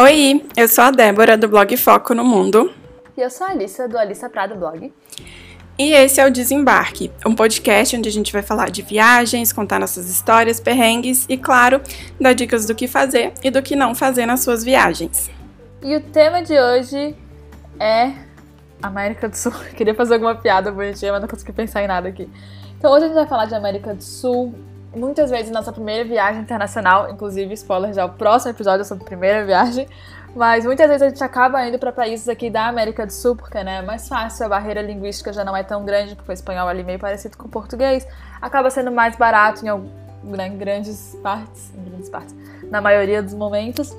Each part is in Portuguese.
Oi, eu sou a Débora do blog Foco no Mundo. E eu sou a Alissa do Alissa Prado Blog. E esse é o Desembarque, um podcast onde a gente vai falar de viagens, contar nossas histórias, perrengues e, claro, dar dicas do que fazer e do que não fazer nas suas viagens. E o tema de hoje é América do Sul. Eu queria fazer alguma piada bonitinha, mas não consegui pensar em nada aqui. Então hoje a gente vai falar de América do Sul. Muitas vezes nossa primeira viagem internacional, inclusive, spoiler já, o próximo episódio é sobre primeira viagem. Mas muitas vezes a gente acaba indo para países aqui da América do Sul, porque né, é mais fácil, a barreira linguística já não é tão grande, porque o espanhol é ali meio parecido com o português. Acaba sendo mais barato em, né, em grandes partes, em grandes partes, na maioria dos momentos.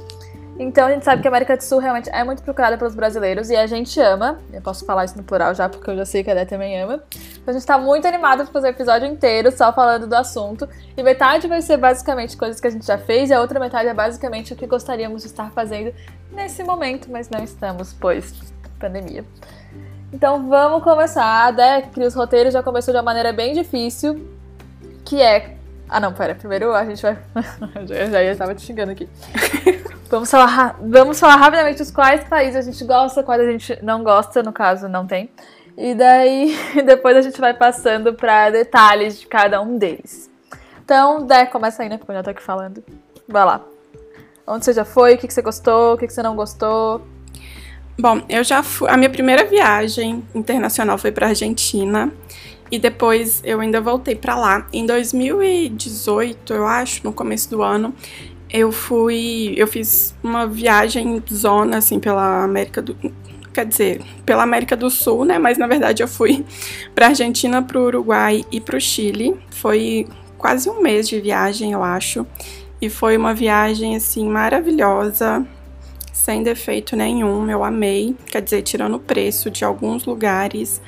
Então a gente sabe que a América do Sul realmente é muito procurada pelos brasileiros e a gente ama. Eu posso falar isso no plural já, porque eu já sei que a Dé também ama. Então a gente tá muito animada pra fazer o episódio inteiro só falando do assunto. E metade vai ser basicamente coisas que a gente já fez, e a outra metade é basicamente o que gostaríamos de estar fazendo nesse momento, mas não estamos, pois pandemia. Então vamos começar. A Dé, que os roteiros, já começou de uma maneira bem difícil, que é. Ah não, pera, primeiro a gente vai. já, já estava te xingando aqui. Vamos falar, vamos falar rapidamente os quais países a gente gosta, quais a gente não gosta, no caso não tem. E daí depois a gente vai passando para detalhes de cada um deles. Então, Dé, começa aí, né? Porque eu já tô aqui falando. Vai lá. Onde você já foi? O que, você gostou? O que, que você não gostou? Bom, eu já fui. A minha primeira viagem internacional foi para Argentina e depois eu ainda voltei para lá. Em 2018, eu acho, no começo do ano, eu fui, eu fiz uma viagem zona assim pela América do quer dizer, pela América do Sul, né? Mas na verdade eu fui para Argentina, para o Uruguai e para o Chile. Foi quase um mês de viagem, eu acho. E foi uma viagem assim maravilhosa, sem defeito nenhum. Eu amei, quer dizer, tirando o preço de alguns lugares,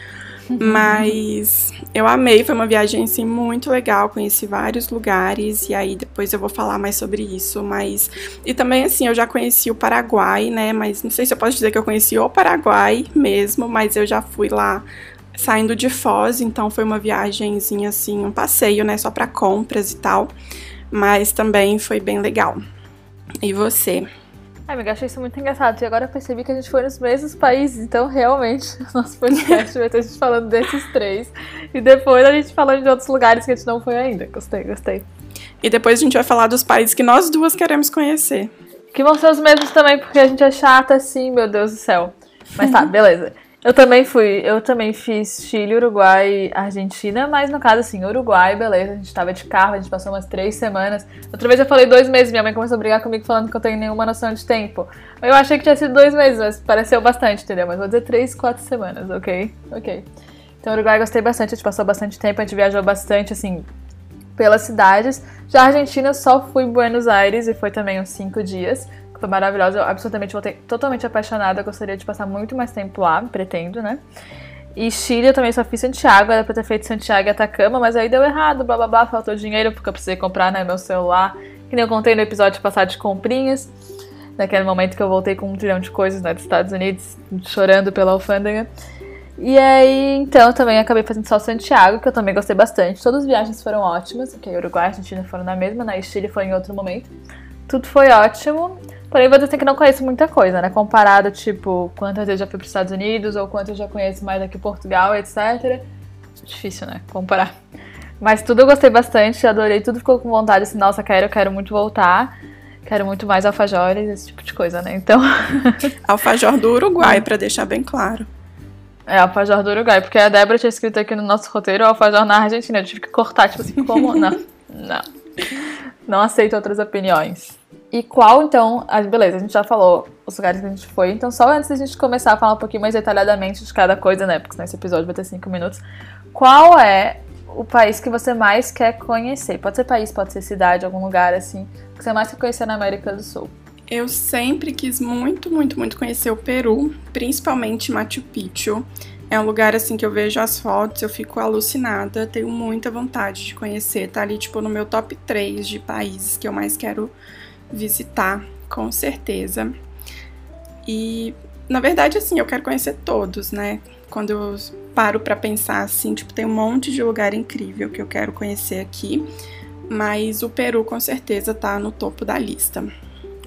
mas eu amei, foi uma viagem assim muito legal, conheci vários lugares e aí depois eu vou falar mais sobre isso, mas e também assim, eu já conheci o Paraguai, né, mas não sei se eu posso dizer que eu conheci o Paraguai mesmo, mas eu já fui lá saindo de Foz, então foi uma viagemzinha assim, um passeio, né, só para compras e tal, mas também foi bem legal. E você? Ai, amiga, achei isso muito engraçado. E agora eu percebi que a gente foi nos mesmos países. Então, realmente, o nosso podcast vai ter a gente falando desses três. E depois a gente falando de outros lugares que a gente não foi ainda. Gostei, gostei. E depois a gente vai falar dos países que nós duas queremos conhecer. Que vão ser os mesmos também, porque a gente é chata assim, meu Deus do céu. Mas tá, beleza. Eu também fui, eu também fiz Chile, Uruguai, Argentina, mas no caso assim, Uruguai, beleza, a gente tava de carro, a gente passou umas três semanas. Outra vez eu falei dois meses, minha mãe começou a brigar comigo falando que eu tenho nenhuma noção de tempo. Eu achei que tinha sido dois meses, mas pareceu bastante, entendeu? Mas vou dizer três, quatro semanas, ok? Ok. Então Uruguai gostei bastante, a gente passou bastante tempo, a gente viajou bastante, assim, pelas cidades. Já a Argentina só fui Buenos Aires e foi também uns cinco dias foi maravilhosa. Eu absolutamente voltei totalmente apaixonada. Gostaria de passar muito mais tempo lá, pretendo, né? E Chile eu também só fiz Santiago, era pra ter feito Santiago e Atacama, mas aí deu errado, blá blá blá, faltou dinheiro porque eu precisei comprar né, meu celular, que nem eu contei no episódio passado de comprinhas, naquele momento que eu voltei com um trilhão de coisas né, dos Estados Unidos, chorando pela alfândega. E aí, então, também acabei fazendo só Santiago, que eu também gostei bastante. Todas as viagens foram ótimas, porque Uruguai e Argentina foram na mesma, né? E Chile foi em outro momento. Tudo foi ótimo. Porém, vou dizer que não conheço muita coisa, né? Comparado, tipo, quantas vezes já fui para os Estados Unidos ou quantas já conheço mais aqui Portugal, etc. Difícil, né? Comparar. Mas tudo eu gostei bastante, adorei, tudo ficou com vontade, assim, nossa, quero, quero muito voltar. Quero muito mais alfajores, esse tipo de coisa, né? Então. Alfajor do Uruguai, para deixar bem claro. É, alfajor do Uruguai, porque a Débora tinha escrito aqui no nosso roteiro alfajor na Argentina. Eu tive que cortar, tipo assim, como? Não. Não. Não aceito outras opiniões. E qual, então, a, beleza, a gente já falou os lugares que a gente foi, então só antes da gente começar a falar um pouquinho mais detalhadamente de cada coisa, né, porque senão esse episódio vai ter cinco minutos, qual é o país que você mais quer conhecer? Pode ser país, pode ser cidade, algum lugar, assim, que você mais quer conhecer na América do Sul. Eu sempre quis muito, muito, muito conhecer o Peru, principalmente Machu Picchu. É um lugar assim que eu vejo as fotos, eu fico alucinada, tenho muita vontade de conhecer. Tá ali, tipo, no meu top 3 de países que eu mais quero visitar, com certeza. E na verdade, assim, eu quero conhecer todos, né? Quando eu paro para pensar assim, tipo, tem um monte de lugar incrível que eu quero conhecer aqui, mas o Peru com certeza tá no topo da lista.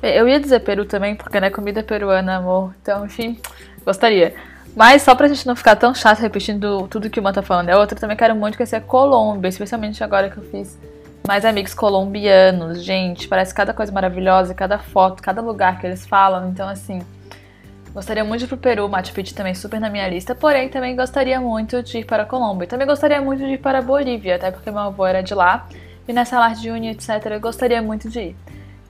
Eu ia dizer Peru também, porque não é comida peruana, amor. Então, enfim, gostaria. Mas só pra gente não ficar tão chato repetindo tudo que uma tá falando é outra, também quero muito conhecer a Colômbia, especialmente agora que eu fiz mais amigos colombianos. Gente, parece cada coisa maravilhosa, cada foto, cada lugar que eles falam. Então, assim, gostaria muito de ir pro Peru, Machu Picchu também super na minha lista. Porém, também gostaria muito de ir para a Colômbia. Também gostaria muito de ir para a Bolívia, até porque meu avô era de lá. E nessa Lar de Uni, etc., eu gostaria muito de ir.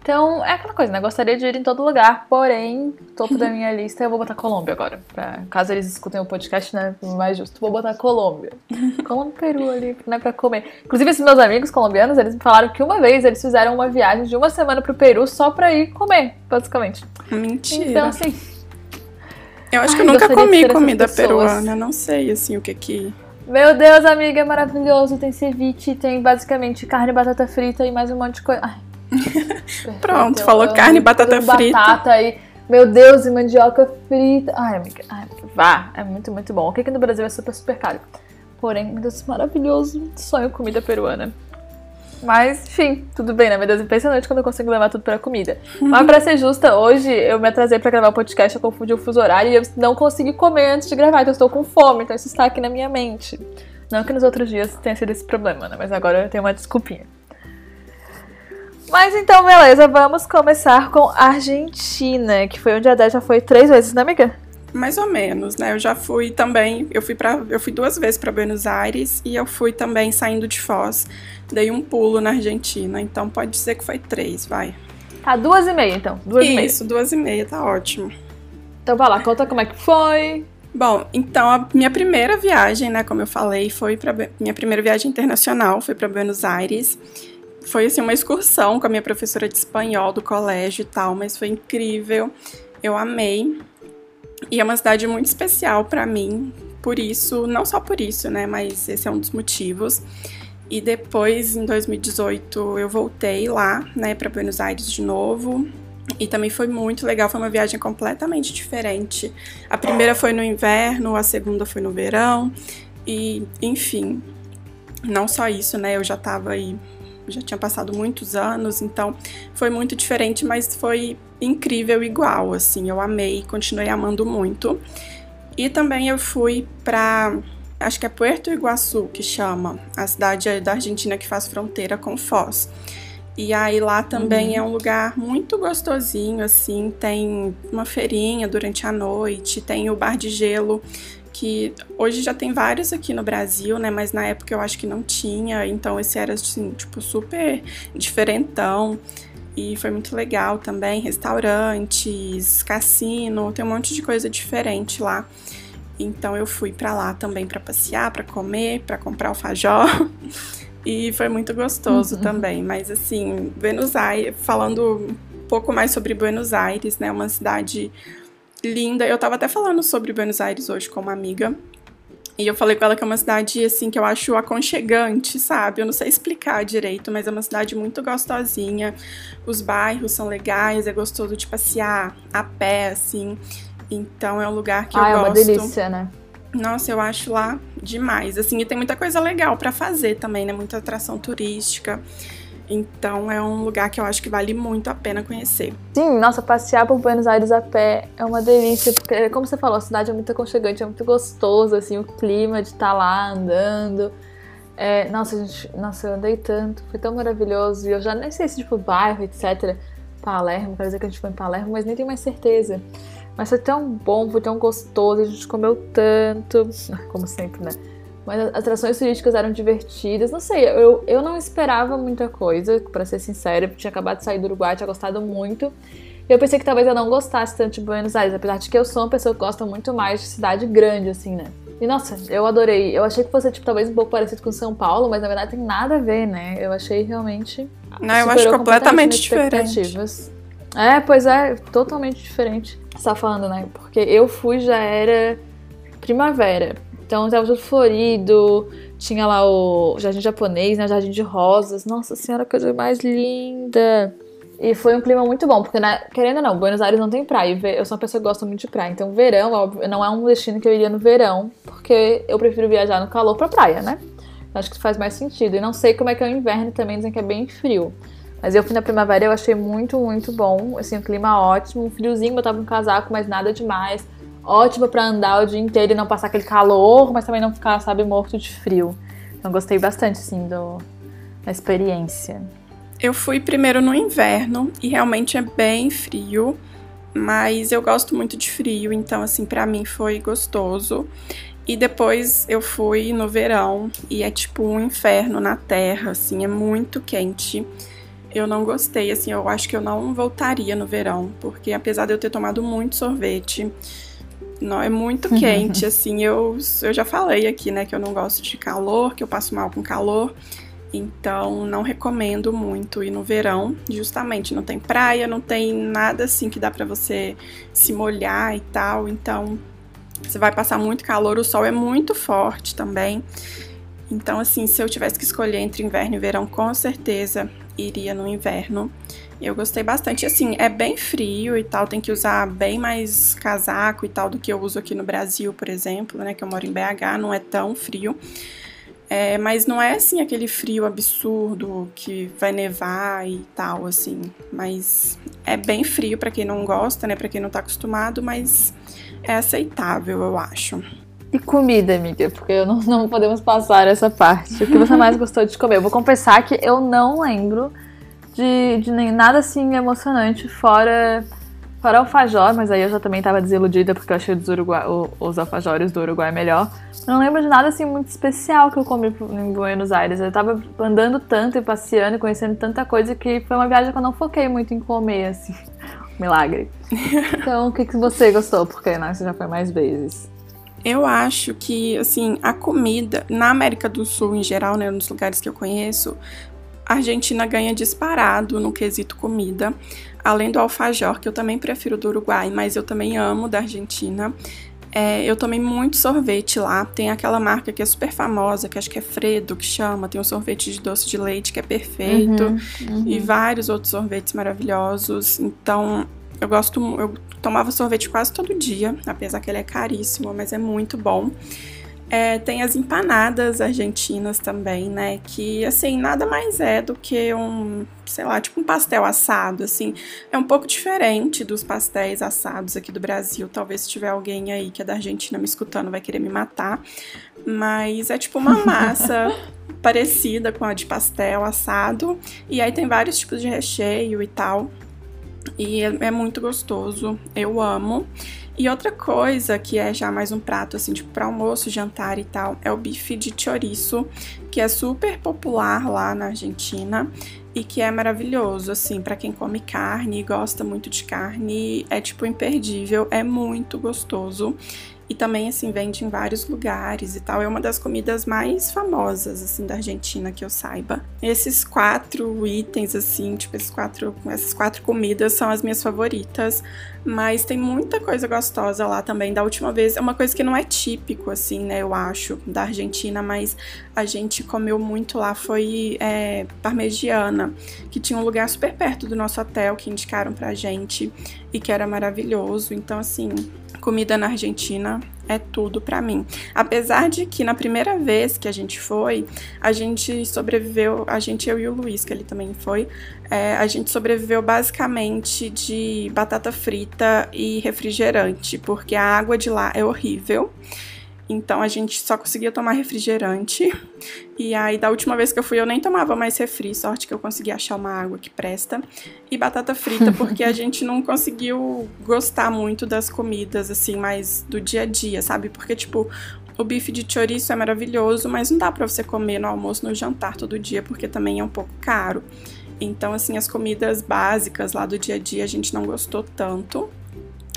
Então, é aquela coisa, né? Gostaria de ir em todo lugar, porém, topo da minha lista eu vou botar Colômbia agora. Pra, caso eles escutem o podcast, né? Mais justo, vou botar Colômbia. Colômbia e Peru ali, né? Pra comer. Inclusive, esses meus amigos colombianos, eles me falaram que uma vez eles fizeram uma viagem de uma semana pro Peru só pra ir comer, basicamente. Mentira. Então, assim. Eu acho que Ai, eu nunca comi comida peruana. Não sei, assim, o que que. Meu Deus, amiga, é maravilhoso. Tem ceviche, tem basicamente carne, batata frita e mais um monte de coisa. Ai. Pronto, eu falou amo carne, batata tudo frita. Batata e, meu Deus, e mandioca frita. Ai, amiga, ai, vá, é muito, muito bom. O que aqui no Brasil é super, super caro. Porém, meu Deus, maravilhoso. Sonho comida peruana. Mas, enfim, tudo bem, né? Meu Deus, impressionante quando eu consigo levar tudo pra comida. Mas pra ser justa, hoje eu me atrasei pra gravar o podcast, eu confundi o fuso horário e eu não consegui comer antes de gravar, então eu estou com fome, então isso está aqui na minha mente. Não que nos outros dias tenha sido esse problema, né? Mas agora eu tenho uma desculpinha. Mas então, beleza, vamos começar com Argentina, que foi onde a Dé já foi três vezes, né, amiga? Mais ou menos, né? Eu já fui também, eu fui para, eu fui duas vezes para Buenos Aires e eu fui também saindo de Foz, dei um pulo na Argentina, então pode dizer que foi três, vai. Tá, duas e meia, então. Duas e meia. Isso, duas e meia, tá ótimo. Então vai lá, conta como é que foi. Bom, então a minha primeira viagem, né, como eu falei, foi para minha primeira viagem internacional, foi para Buenos Aires. Foi assim uma excursão com a minha professora de espanhol do colégio e tal, mas foi incrível. Eu amei. E é uma cidade muito especial para mim, por isso, não só por isso, né, mas esse é um dos motivos. E depois, em 2018, eu voltei lá, né, para Buenos Aires de novo. E também foi muito legal, foi uma viagem completamente diferente. A primeira foi no inverno, a segunda foi no verão. E, enfim, não só isso, né, eu já tava aí já tinha passado muitos anos, então foi muito diferente, mas foi incrível igual, assim, eu amei, continuei amando muito. E também eu fui para acho que é Puerto Iguaçu que chama, a cidade da Argentina que faz fronteira com Foz. E aí lá também Uhum. é um lugar muito gostosinho, assim, tem uma feirinha durante a noite, tem o bar de gelo, que hoje já tem vários aqui no Brasil, né? Mas na época eu acho que não tinha, então esse era, assim, tipo, super diferentão. E foi muito legal também, restaurantes, cassino, tem um monte de coisa diferente lá. Então eu fui pra lá também pra passear, pra comer, pra comprar alfajor. E foi muito gostoso Uhum. também. Mas assim, Buenos Aires, falando um pouco mais sobre Buenos Aires, né? Uma cidade linda. Eu tava até falando sobre Buenos Aires hoje com uma amiga. E eu falei com ela que é uma cidade, assim, que eu acho aconchegante, sabe? Eu não sei explicar direito, mas é uma cidade muito gostosinha. Os bairros são legais, é gostoso de passear a pé, assim. Então é um lugar que ah, é eu uma gosto. delícia, né? Nossa, eu acho lá demais. Assim, e tem muita coisa legal pra fazer também, né? Muita atração turística. Então é um lugar que eu acho que vale muito a pena conhecer. Sim, nossa, passear por Buenos Aires a pé é uma delícia, porque, como você falou, a cidade é muito aconchegante, é muito gostoso, assim, o clima de estar lá andando. É, nossa, gente, nossa, eu andei tanto, foi tão maravilhoso, e eu já nem sei se, tipo, bairro, etc. Palermo, quer dizer que a gente foi em Palermo, mas nem tenho mais certeza. Mas foi tão bom, foi tão gostoso, a gente comeu tanto, como sempre, né? Mas as atrações turísticas eram divertidas. Não sei, eu, eu não esperava muita coisa, pra ser sincera. Eu tinha acabado de sair do Uruguai, tinha gostado muito. E eu pensei que talvez eu não gostasse tanto de Buenos Aires, apesar de que eu sou uma pessoa que gosta muito mais de cidade grande, assim, né? E nossa, eu adorei. Eu achei que fosse, tipo, talvez um pouco parecido com São Paulo, mas na verdade tem nada a ver, né? Eu achei realmente. Não, eu acho completamente diferente. É, pois é, totalmente diferente. Você tá falando, né? Porque eu fui já era primavera. Então tava tudo florido, tinha lá o jardim japonês, né? O jardim de rosas. Nossa senhora, coisa mais linda. E foi um clima muito bom, porque, né, querendo ou não, Buenos Aires não tem praia. Eu sou uma pessoa que gosta muito de praia. Então, verão, óbvio, não é um destino que eu iria no verão, porque eu prefiro viajar no calor pra praia, né? Acho que faz mais sentido. E não sei como é que é o inverno também, dizem que é bem frio. Mas eu fui na primavera eu achei muito, muito bom. Assim, o clima ótimo, friozinho, botava um casaco, mas nada demais. Ótimo para andar o dia inteiro e não passar aquele calor, mas também não ficar, sabe, morto de frio. Então gostei bastante, assim, do, da experiência. Eu fui primeiro no inverno e realmente é bem frio, mas eu gosto muito de frio, então assim, para mim foi gostoso. E depois eu fui no verão e é tipo um inferno na terra, assim, é muito quente. Eu não gostei, assim, eu acho que eu não voltaria no verão, porque apesar de eu ter tomado muito sorvete, não é muito quente, assim, eu, eu já falei aqui, né, que eu não gosto de calor, que eu passo mal com calor. Então, não recomendo muito ir no verão, justamente não tem praia, não tem nada assim que dá para você se molhar e tal. Então, você vai passar muito calor, o sol é muito forte também. Então, assim, se eu tivesse que escolher entre inverno e verão, com certeza iria no inverno. Eu gostei bastante. Assim, é bem frio e tal, tem que usar bem mais casaco e tal do que eu uso aqui no Brasil, por exemplo, né? Que eu moro em BH, não é tão frio. É, mas não é assim aquele frio absurdo que vai nevar e tal, assim. Mas é bem frio para quem não gosta, né? Para quem não tá acostumado, mas é aceitável, eu acho. E comida, amiga, porque não, não podemos passar essa parte. O que você mais gostou de comer? Eu vou confessar que eu não lembro de, de nem, nada assim emocionante fora Fora alfajor, mas aí eu já também tava desiludida porque eu achei os, Uruguai, os alfajores do Uruguai melhor. Não lembro de nada assim muito especial que eu comi em Buenos Aires. Eu tava andando tanto e passeando e conhecendo tanta coisa que foi uma viagem que eu não foquei muito em comer, assim. Milagre. Então, o que, que você gostou? Porque né, você já foi mais vezes. Eu acho que, assim, a comida na América do Sul em geral, né, nos lugares que eu conheço, a Argentina ganha disparado no quesito comida além do alfajor, que eu também prefiro do Uruguai, mas eu também amo da Argentina. É, eu tomei muito sorvete lá. Tem aquela marca que é super famosa, que acho que é Fredo, que chama. Tem um sorvete de doce de leite que é perfeito. Uhum, uhum. E vários outros sorvetes maravilhosos. Então, eu gosto. Eu tomava sorvete quase todo dia, apesar que ele é caríssimo, mas é muito bom. É, tem as empanadas argentinas também, né? Que, assim, nada mais é do que um, sei lá, tipo um pastel assado, assim. É um pouco diferente dos pastéis assados aqui do Brasil. Talvez se tiver alguém aí que é da Argentina me escutando vai querer me matar. Mas é tipo uma massa parecida com a de pastel assado. E aí tem vários tipos de recheio e tal. E é, é muito gostoso. Eu amo. E outra coisa que é já mais um prato assim, tipo para almoço, jantar e tal, é o bife de chouriço, que é super popular lá na Argentina e que é maravilhoso, assim, para quem come carne e gosta muito de carne, é tipo imperdível, é muito gostoso. E também, assim, vende em vários lugares e tal. É uma das comidas mais famosas, assim, da Argentina, que eu saiba. Esses quatro itens, assim, tipo, esses quatro, essas quatro comidas são as minhas favoritas. Mas tem muita coisa gostosa lá também. Da última vez, é uma coisa que não é típico, assim, né, eu acho, da Argentina, mas a gente comeu muito lá. Foi é, parmegiana, que tinha um lugar super perto do nosso hotel que indicaram pra gente e que era maravilhoso. Então, assim, comida na Argentina é tudo para mim. Apesar de que na primeira vez que a gente foi, a gente sobreviveu, a gente, eu e o Luiz, que ele também foi, é, a gente sobreviveu basicamente de batata frita e refrigerante, porque a água de lá é horrível. Então a gente só conseguia tomar refrigerante. E aí, da última vez que eu fui, eu nem tomava mais refri. Sorte que eu consegui achar uma água que presta. E batata frita, porque a gente não conseguiu gostar muito das comidas, assim, mais do dia a dia, sabe? Porque, tipo, o bife de chouriço é maravilhoso, mas não dá pra você comer no almoço, no jantar todo dia, porque também é um pouco caro. Então, assim, as comidas básicas lá do dia a dia a gente não gostou tanto.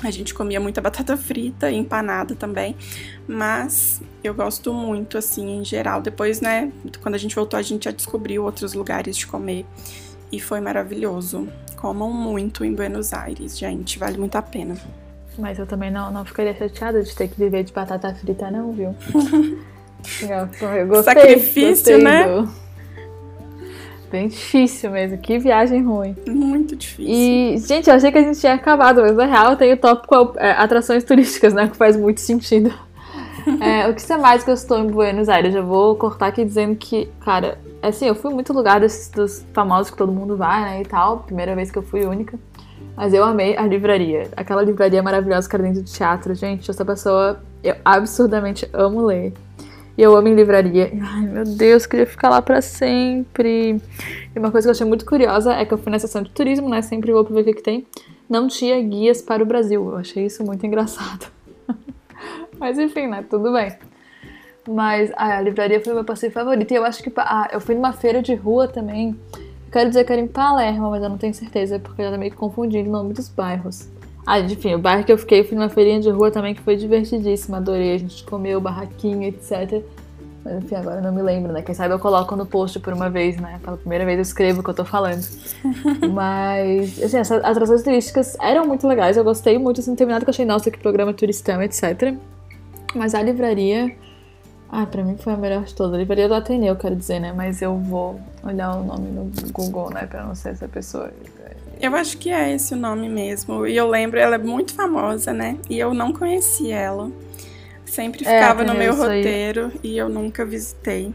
A gente comia muita batata frita empanada também, mas eu gosto muito, assim, em geral. Depois, né, quando a gente voltou, a gente já descobriu outros lugares de comer e foi maravilhoso. Comam muito em Buenos Aires, gente, vale muito a pena. Mas eu também não, não ficaria chateada de ter que viver de batata frita, não, viu? eu gostei, Sacrifício, gostei né? Do... Bem difícil mesmo. Que viagem ruim. Muito difícil. E, gente, eu achei que a gente tinha acabado, mas na real tem o tópico é, atrações turísticas, né? Que faz muito sentido. É, o que você mais gostou em Buenos Aires? Eu vou cortar aqui dizendo que, cara, assim, eu fui muito lugar desses dos famosos que todo mundo vai, né, e tal. Primeira vez que eu fui única. Mas eu amei a livraria. Aquela livraria maravilhosa que era dentro do teatro. Gente, essa pessoa, eu absurdamente amo ler. E eu amo em livraria. Ai, meu Deus, queria ficar lá para sempre. E uma coisa que eu achei muito curiosa é que eu fui na sessão de turismo, né? Sempre vou pra ver o que, que tem. Não tinha guias para o Brasil. Eu achei isso muito engraçado. Mas enfim, né? Tudo bem. Mas ah, a livraria foi meu passeio favorito. E eu acho que. Ah, eu fui numa feira de rua também. quero dizer que era em Palermo, mas eu não tenho certeza, porque eu que confundi o nome dos bairros. Ah, enfim, o bairro que eu fiquei, fui numa feirinha de rua também que foi divertidíssima, adorei. A gente comeu barraquinho, etc. Mas enfim, agora eu não me lembro, né? Quem sabe eu coloco no post por uma vez, né? Pela primeira vez eu escrevo o que eu tô falando. Mas, assim, essas atrações turísticas eram muito legais, eu gostei muito, assim, terminado que eu achei, nossa, que programa turistão, etc. Mas a livraria. Ah, pra mim foi a melhor de todas. A livraria do Ateneu, quero dizer, né? Mas eu vou olhar o nome no Google, né? Pra não ser essa pessoa. Eu acho que é esse o nome mesmo. E eu lembro, ela é muito famosa, né? E eu não conheci ela. Sempre é, ficava é, no meu roteiro aí. e eu nunca visitei.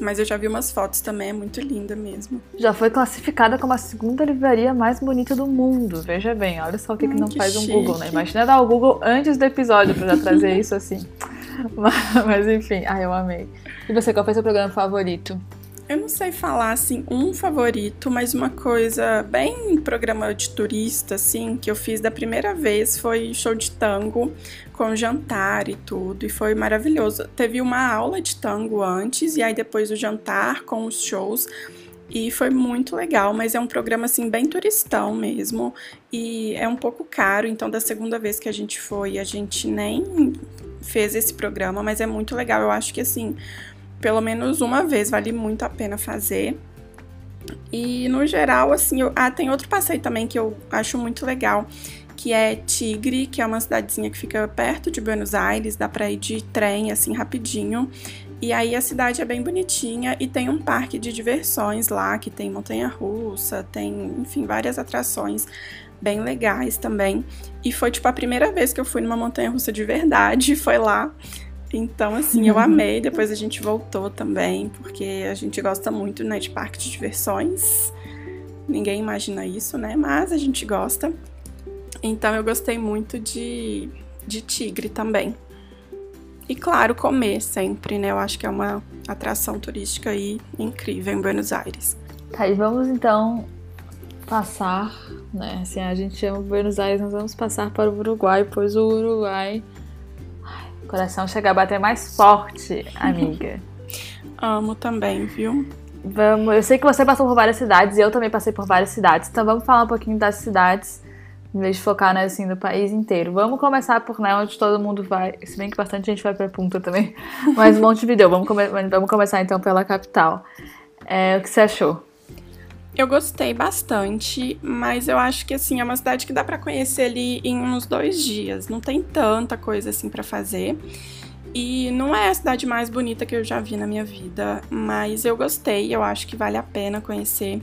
Mas eu já vi umas fotos também, é muito linda mesmo. Já foi classificada como a segunda livraria mais bonita do mundo. Veja bem, olha só o que, que não que faz chique. um Google, né? Imagina dar o Google antes do episódio pra já trazer isso assim. Mas, mas enfim, ai, eu amei. E você, qual foi seu programa favorito? Eu não sei falar assim um favorito, mas uma coisa bem programa de turista assim que eu fiz da primeira vez foi show de tango com jantar e tudo e foi maravilhoso. Teve uma aula de tango antes e aí depois o jantar com os shows e foi muito legal, mas é um programa assim bem turistão mesmo e é um pouco caro, então da segunda vez que a gente foi, a gente nem fez esse programa, mas é muito legal. Eu acho que assim, pelo menos uma vez, vale muito a pena fazer. E no geral, assim, eu, ah, tem outro passeio também que eu acho muito legal, que é Tigre, que é uma cidadezinha que fica perto de Buenos Aires, dá pra ir de trem, assim, rapidinho. E aí a cidade é bem bonitinha e tem um parque de diversões lá, que tem montanha-russa, tem, enfim, várias atrações bem legais também. E foi, tipo, a primeira vez que eu fui numa montanha-russa de verdade, foi lá. Então, assim, eu amei. Depois a gente voltou também, porque a gente gosta muito, né, de parque de diversões. Ninguém imagina isso, né? Mas a gente gosta. Então, eu gostei muito de, de tigre também. E, claro, comer sempre, né? Eu acho que é uma atração turística aí incrível em Buenos Aires. Tá, e vamos então passar, né? Assim, a gente ama Buenos Aires, nós vamos passar para o Uruguai, pois o Uruguai o coração chega a bater mais forte, amiga. Amo também, viu? Vamos, eu sei que você passou por várias cidades e eu também passei por várias cidades, então vamos falar um pouquinho das cidades, em vez de focar né, assim, no país inteiro. Vamos começar por né, onde todo mundo vai, se bem que bastante gente vai pra Punta também, mas Montevideo. vamos, come vamos começar então pela capital. É, o que você achou? Eu gostei bastante, mas eu acho que assim é uma cidade que dá para conhecer ali em uns dois dias. Não tem tanta coisa assim para fazer. E não é a cidade mais bonita que eu já vi na minha vida, mas eu gostei, eu acho que vale a pena conhecer.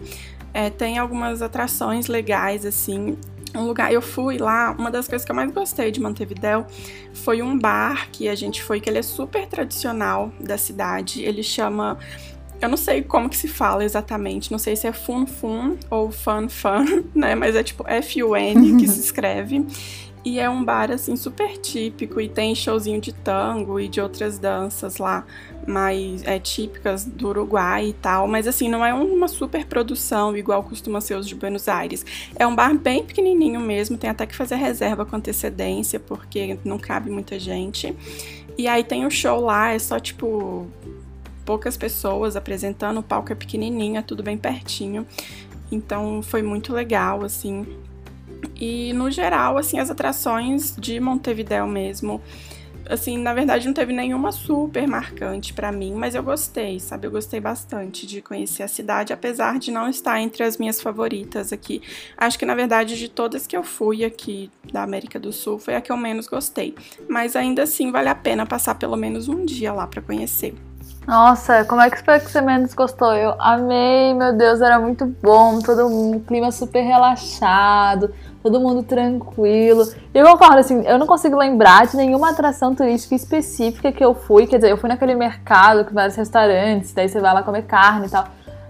É, tem algumas atrações legais, assim. Um lugar, eu fui lá, uma das coisas que eu mais gostei de Montevidéu foi um bar que a gente foi, que ele é super tradicional da cidade. Ele chama eu não sei como que se fala exatamente, não sei se é fun fun ou fun fun, né? Mas é tipo F-U-N que se escreve. E é um bar assim super típico e tem showzinho de tango e de outras danças lá, mais é, típicas do Uruguai e tal, mas assim, não é uma super produção igual costuma ser os de Buenos Aires. É um bar bem pequenininho mesmo, tem até que fazer reserva com antecedência porque não cabe muita gente. E aí tem o show lá, é só tipo poucas pessoas apresentando, o palco é pequenininho, é tudo bem pertinho. Então foi muito legal, assim. E no geral, assim, as atrações de Montevidéu mesmo, assim, na verdade não teve nenhuma super marcante para mim, mas eu gostei, sabe? Eu gostei bastante de conhecer a cidade, apesar de não estar entre as minhas favoritas aqui. Acho que na verdade de todas que eu fui aqui da América do Sul foi a que eu menos gostei, mas ainda assim vale a pena passar pelo menos um dia lá para conhecer. Nossa, como é que foi que você menos gostou? Eu amei, meu Deus, era muito bom, todo um clima super relaxado, todo mundo tranquilo. E eu concordo, assim, eu não consigo lembrar de nenhuma atração turística específica que eu fui. Quer dizer, eu fui naquele mercado com vários restaurantes, daí você vai lá comer carne e tal.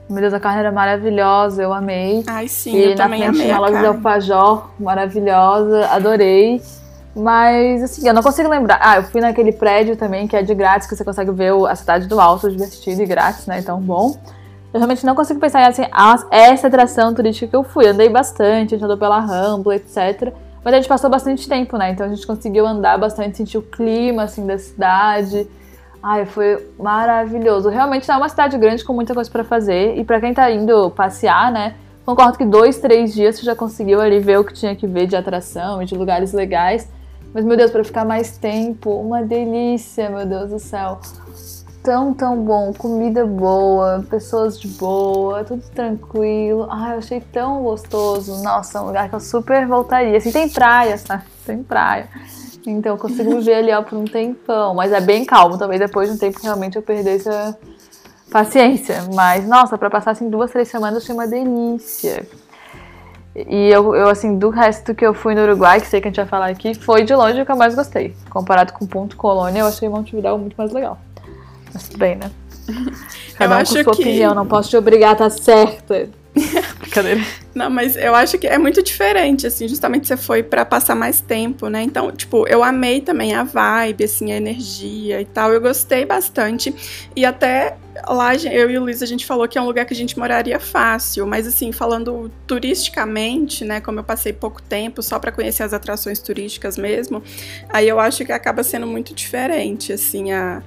Meu Deus, a carne era maravilhosa, eu amei. Ai, sim, e eu na também frente amei tinha a uma loja de alfajor maravilhosa, adorei. Mas, assim, eu não consigo lembrar. Ah, eu fui naquele prédio também que é de grátis, que você consegue ver a cidade do alto, divertido e grátis, né? Então, bom. Eu realmente não consigo pensar em, assim, essa atração turística que eu fui. Andei bastante, a gente andou pela Rambla, etc. Mas a gente passou bastante tempo, né? Então a gente conseguiu andar bastante, sentir o clima, assim, da cidade. Ai, foi maravilhoso. Realmente é uma cidade grande com muita coisa pra fazer. E pra quem tá indo passear, né? Concordo que dois, três dias você já conseguiu ali ver o que tinha que ver de atração e de lugares legais. Mas, meu Deus, pra ficar mais tempo, uma delícia, meu Deus do céu. Tão, tão bom. Comida boa, pessoas de boa, tudo tranquilo. Ai, eu achei tão gostoso. Nossa, é um lugar que eu super voltaria. Assim, tem praia, sabe? Tem praia. Então eu consigo ver ali, ó, por um tempão. Mas é bem calmo. Talvez depois de um tempo realmente eu perdesse a paciência. Mas, nossa, pra passar assim duas, três semanas achei uma delícia. E eu, eu, assim, do resto que eu fui no Uruguai, que sei que a gente vai falar aqui, foi de longe o que eu mais gostei. Comparado com Ponto Colônia, eu achei Montevidéu muito mais legal. Mas tudo bem, né? Cada um acho com sua que- opinião, não posso te obrigar a estar certa. Brincadeira. Não, mas eu acho que é muito diferente, assim, justamente você foi pra passar mais tempo, né? Então, tipo, eu amei também a vibe, assim, a energia e tal. Eu gostei bastante. E até lá, eu e o Luiz, a gente falou que é um lugar que a gente moraria fácil, mas assim, falando turisticamente, né, como eu passei pouco tempo só pra conhecer as atrações turísticas mesmo, aí eu acho que acaba sendo muito diferente, assim, a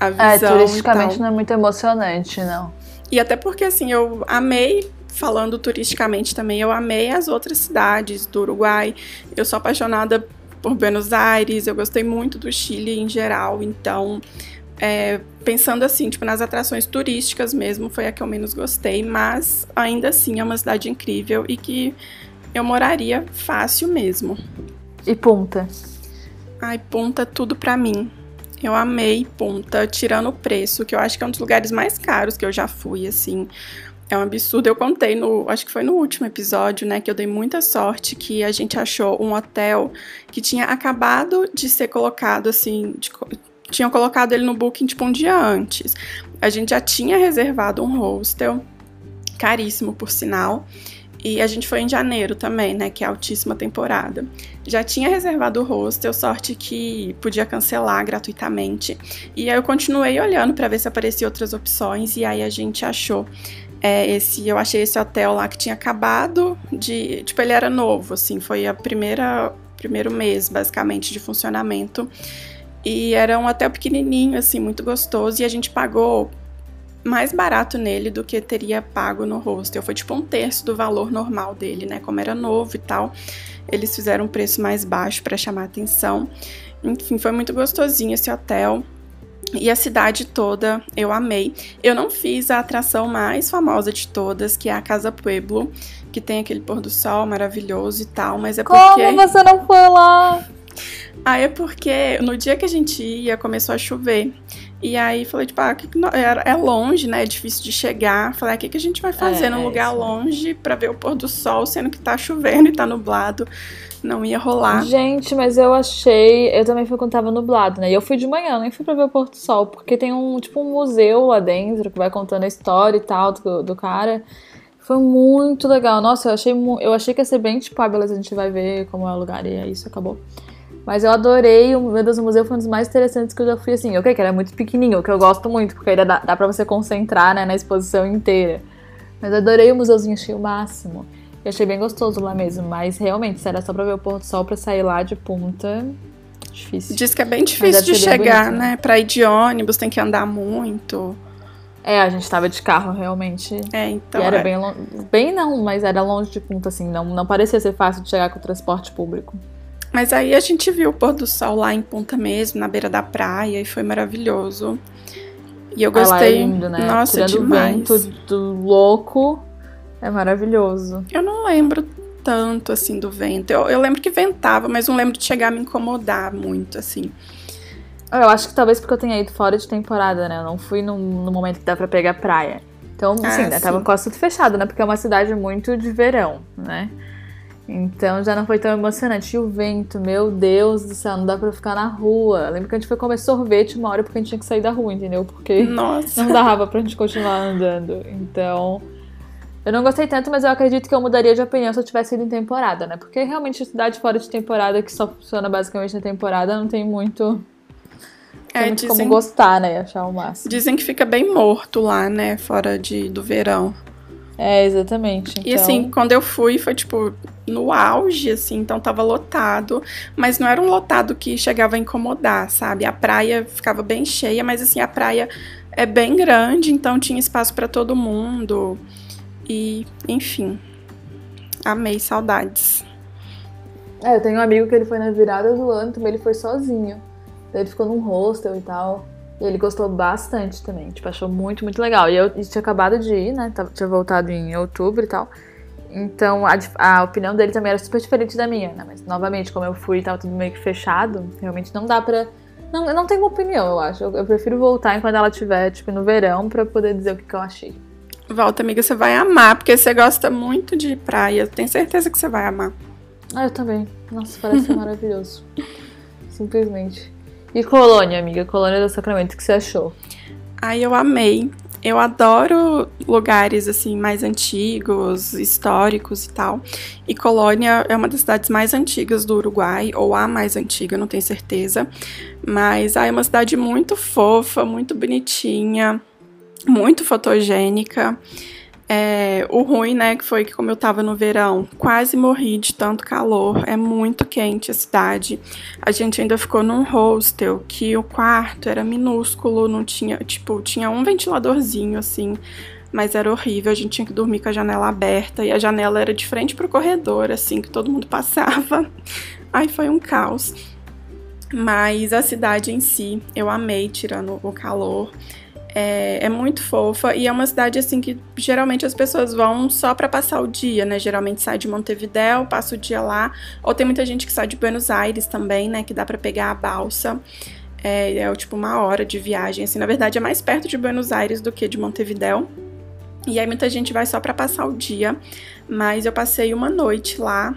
a É, visão e turisticamente não é muito emocionante, não. E até porque, assim, eu amei, falando turisticamente também, eu amei as outras cidades do Uruguai. Eu sou apaixonada por Buenos Aires, eu gostei muito do Chile em geral. Então, é, pensando assim, tipo, nas atrações turísticas mesmo, foi a que eu menos gostei. Mas, ainda assim, é uma cidade incrível e que eu moraria fácil mesmo. E Punta? Ai, Punta, tudo pra mim. Eu amei Punta, tirando o preço, que eu acho que é um dos lugares mais caros que eu já fui, assim. É um absurdo. Eu contei no, acho que foi no último episódio, né, que eu dei muita sorte que a gente achou um hotel que tinha acabado de ser colocado, assim, de tinham colocado ele no booking tipo um dia antes. A gente já tinha reservado um hostel, caríssimo por sinal. E a gente foi em janeiro também, né? Que é altíssima temporada. Já tinha reservado o hostel, sorte que podia cancelar gratuitamente. E aí eu continuei olhando para ver se aparecia outras opções. E aí a gente achou é, esse. Eu achei esse hotel lá que tinha acabado de. Tipo, ele era novo, assim. Foi a primeira. Primeiro mês, basicamente, de funcionamento. E era um hotel pequenininho, assim, muito gostoso. E a gente pagou mais barato nele do que teria pago no hostel. Foi tipo um terço do valor normal dele, né? Como era novo e tal, eles fizeram um preço mais baixo para chamar atenção. Enfim, foi muito gostosinho esse hotel. E a cidade toda eu amei. Eu não fiz a atração mais famosa de todas, que é a Casa Pueblo, que tem aquele pôr do sol maravilhoso e tal, mas é porque. Como você não foi lá? Ah, é porque no dia que a gente ia, começou a chover. E aí falei, tipo, ah, que que é é longe, né? É difícil de chegar. Falei, ah, o que, que a gente vai fazer É, num é lugar isso. longe pra ver o pôr do sol, sendo que tá chovendo e tá nublado? Não ia rolar. Gente, mas eu achei. Eu também fui quando tava nublado, né? E eu fui de manhã, nem fui pra ver o Porto Sol, porque tem um tipo um museu lá dentro que vai contando a história e tal do, do cara. Foi muito legal. Nossa, eu achei, eu achei que ia ser bem tipo, ah, beleza, a gente vai ver como é o lugar e é isso, acabou. Mas eu adorei, o meu Deus, o museu foi um dos mais interessantes que eu já fui, assim, ok, que era muito pequenininho, o que eu gosto muito, porque aí dá, dá pra você concentrar, né, na exposição inteira. Mas eu adorei o museuzinho, achei o máximo. Eu achei bem gostoso lá mesmo, mas realmente, se era só pra ver o pôr do sol, pra sair lá de punta, difícil. Diz que é bem difícil de chegar, bonito, né? Pra ir de ônibus, tem que andar muito. É, a gente tava de carro, realmente. É, então. e era é. bem longe. Bem não, mas era longe de punta, assim. Não, não parecia ser fácil de chegar com o transporte público. Mas aí a gente viu o pôr do sol lá em Punta mesmo, na beira da praia, e foi maravilhoso. E eu Ah, é gostei. lindo, né? Nossa, Tirando demais. o vento do louco, é maravilhoso. Eu não lembro tanto assim do vento. Eu, eu lembro que ventava, mas não lembro de chegar a me incomodar muito, assim. Eu acho que talvez porque eu tenha ido fora de temporada, né? Eu não fui no, no momento que dá pra pegar praia. Então, Ah, assim, né? Tava sim. quase tudo fechado, né? Porque é uma cidade muito de verão, né? Então já não foi tão emocionante. E o vento, meu Deus do céu, não dá pra ficar na rua. Lembro que a gente foi comer sorvete uma hora porque a gente tinha que sair da rua, entendeu? Porque Nossa. não dava pra gente continuar andando. Então. Eu não gostei tanto, mas eu acredito que eu mudaria de opinião se eu tivesse ido em temporada, né? Porque realmente cidade fora de temporada, que só funciona basicamente na temporada, não tem muito. É, tem muito dizem, como gostar, né? Achar o máximo. dizem que fica bem morto lá, né? Fora de, do verão. É, exatamente. E Então, assim, quando eu fui, foi tipo no auge, assim, então tava lotado. Mas não era um lotado que chegava a incomodar, sabe? A praia ficava bem cheia, mas assim, a praia é bem grande, então tinha espaço pra todo mundo. E, enfim. Amei, saudades. É, eu tenho um amigo que ele foi na virada do ano, também ele foi sozinho. Daí ele ficou num hostel e tal. E ele gostou bastante também. Tipo, achou muito, muito legal. E eu e tinha acabado de ir, né? Tinha voltado em outubro e tal. Então a, a opinião dele também era super diferente da minha, né? Mas novamente, como eu fui e tava tudo meio que fechado, realmente não dá pra. Não, eu não tenho uma opinião, eu acho. Eu, eu prefiro voltar enquanto ela estiver, tipo, no verão, pra poder dizer o que, que eu achei. Volta, amiga, você vai amar, porque você gosta muito de praia. Tenho certeza que você vai amar. Ah, eu também. Nossa, parece maravilhoso. Simplesmente. E Colônia, amiga? Colônia do Sacramento, o que você achou? Aí eu amei. Eu adoro lugares assim mais antigos, históricos e tal. E Colônia é uma das cidades mais antigas do Uruguai, ou a mais antiga, não tenho certeza. Mas é uma cidade muito fofa, muito bonitinha, muito fotogênica. É, o ruim, né, que foi que como eu tava no verão, quase morri de tanto calor. É muito quente a cidade. A gente ainda ficou num hostel que o quarto era minúsculo, não tinha, tipo, tinha um ventiladorzinho assim, mas era horrível. A gente tinha que dormir com a janela aberta e a janela era de frente pro corredor, assim, que todo mundo passava. Aí foi um caos. Mas a cidade em si, eu amei, tirando o calor. É, é muito fofa e é uma cidade assim que geralmente as pessoas vão só para passar o dia, né? Geralmente sai de Montevidéu, passa o dia lá, ou tem muita gente que sai de Buenos Aires também, né? Que dá para pegar a balsa. É, é tipo uma hora de viagem, assim. Na verdade é mais perto de Buenos Aires do que de Montevidéu. E aí muita gente vai só para passar o dia, mas eu passei uma noite lá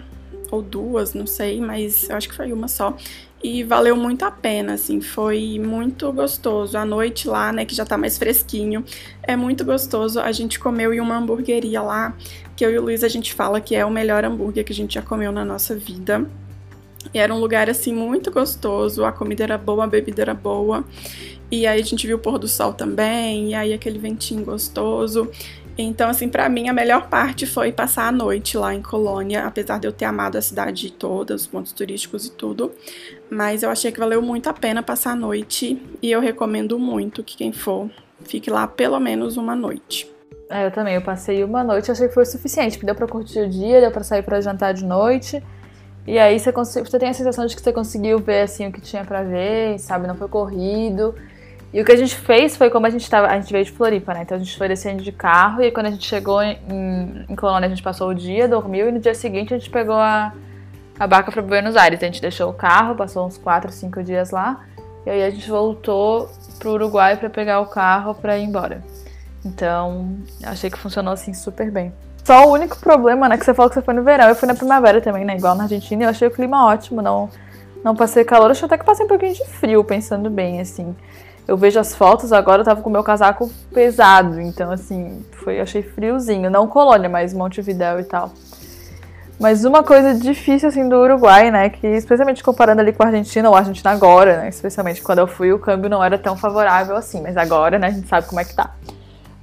ou duas, não sei, mas eu acho que foi uma só e valeu muito a pena, assim, foi muito gostoso. A noite lá, né, que já tá mais fresquinho, é muito gostoso. A gente comeu em uma hamburgueria lá, que eu e o Luiz a gente fala que é o melhor hambúrguer que a gente já comeu na nossa vida. E era um lugar, assim, muito gostoso, a comida era boa, a bebida era boa. E aí a gente viu o pôr do sol também, e aí aquele ventinho gostoso. Então, assim, pra mim a melhor parte foi passar a noite lá em Colônia, apesar de eu ter amado a cidade toda, os pontos turísticos e tudo. Mas eu achei que valeu muito a pena passar a noite e eu recomendo muito que quem for fique lá pelo menos uma noite. É, eu também. Eu passei uma noite achei que foi o suficiente, porque deu pra curtir o dia, deu pra sair pra jantar de noite. E aí você, você tem a sensação de que você conseguiu ver assim o que tinha pra ver, sabe? Não foi corrido. E o que a gente fez foi como a gente tava. A gente veio de Floripa, né? Então a gente foi descendo de carro e quando a gente chegou em, em Colônia, a gente passou o dia, dormiu e no dia seguinte a gente pegou a, a barca pra Buenos Aires. A gente deixou o carro, passou uns 4, 5 dias lá. E aí a gente voltou pro Uruguai pra pegar o carro pra ir embora. Então, achei que funcionou assim super bem. Só o único problema, né, que você falou que você foi no verão. Eu fui na primavera também, né? Igual na Argentina, eu achei o clima ótimo, não, não passei calor. Acho até que passei um pouquinho de frio, pensando bem, assim. Eu vejo as fotos agora, eu tava com o meu casaco pesado, então assim, foi, achei friozinho. Não Colônia, mas Montevidéu e tal. Mas uma coisa difícil, assim, do Uruguai, né, que especialmente comparando ali com a Argentina, ou a Argentina agora, né, especialmente quando eu fui, o câmbio não era tão favorável assim, mas agora, né, a gente sabe como é que tá.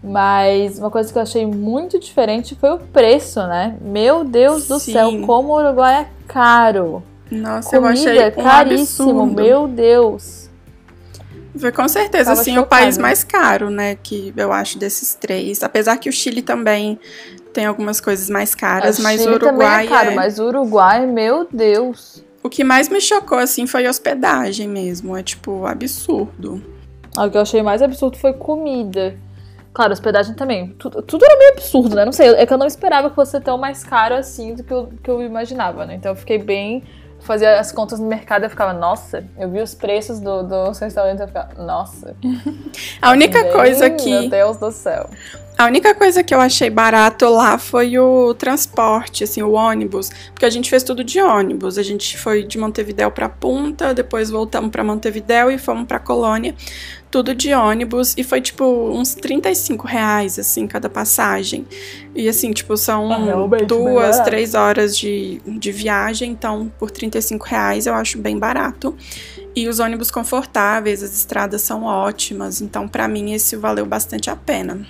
Mas uma coisa que eu achei muito diferente foi o preço, né? Meu Deus do Sim. céu, como o Uruguai é caro. Nossa, eu Comida achei um caríssimo, absurdo. meu Deus. Foi com certeza, Tava assim, o país chocada. mais caro, né, que eu acho desses três. Apesar que o Chile também tem algumas coisas mais caras, mas o Uruguai também é caro, é- mas o Uruguai, meu Deus. O que mais me chocou, assim, foi a hospedagem mesmo. É, tipo, absurdo. Ah, O que eu achei mais absurdo foi comida. Claro, hospedagem também. Tudo, tudo era meio absurdo, né? Não sei, é que eu não esperava que fosse tão mais caro assim do que eu, que eu imaginava, né? Então eu fiquei bem. Fazia as contas no mercado e eu ficava, nossa, eu vi os preços do, dos restaurantes e eu ficava, nossa. A única bem, coisa Meu que Deus do céu. A única coisa que eu achei barato lá foi o transporte, assim, o ônibus, porque a gente fez tudo de ônibus. A gente foi de Montevidéu para Punta, depois voltamos para Montevidéu e fomos para Colônia, tudo de ônibus e foi tipo uns 35 reais, assim, cada passagem. E assim, tipo, são Ah, duas, barato. três horas de, de viagem, então por 35 reais eu acho bem barato. E os ônibus confortáveis, as estradas são ótimas, então para mim esse valeu bastante a pena.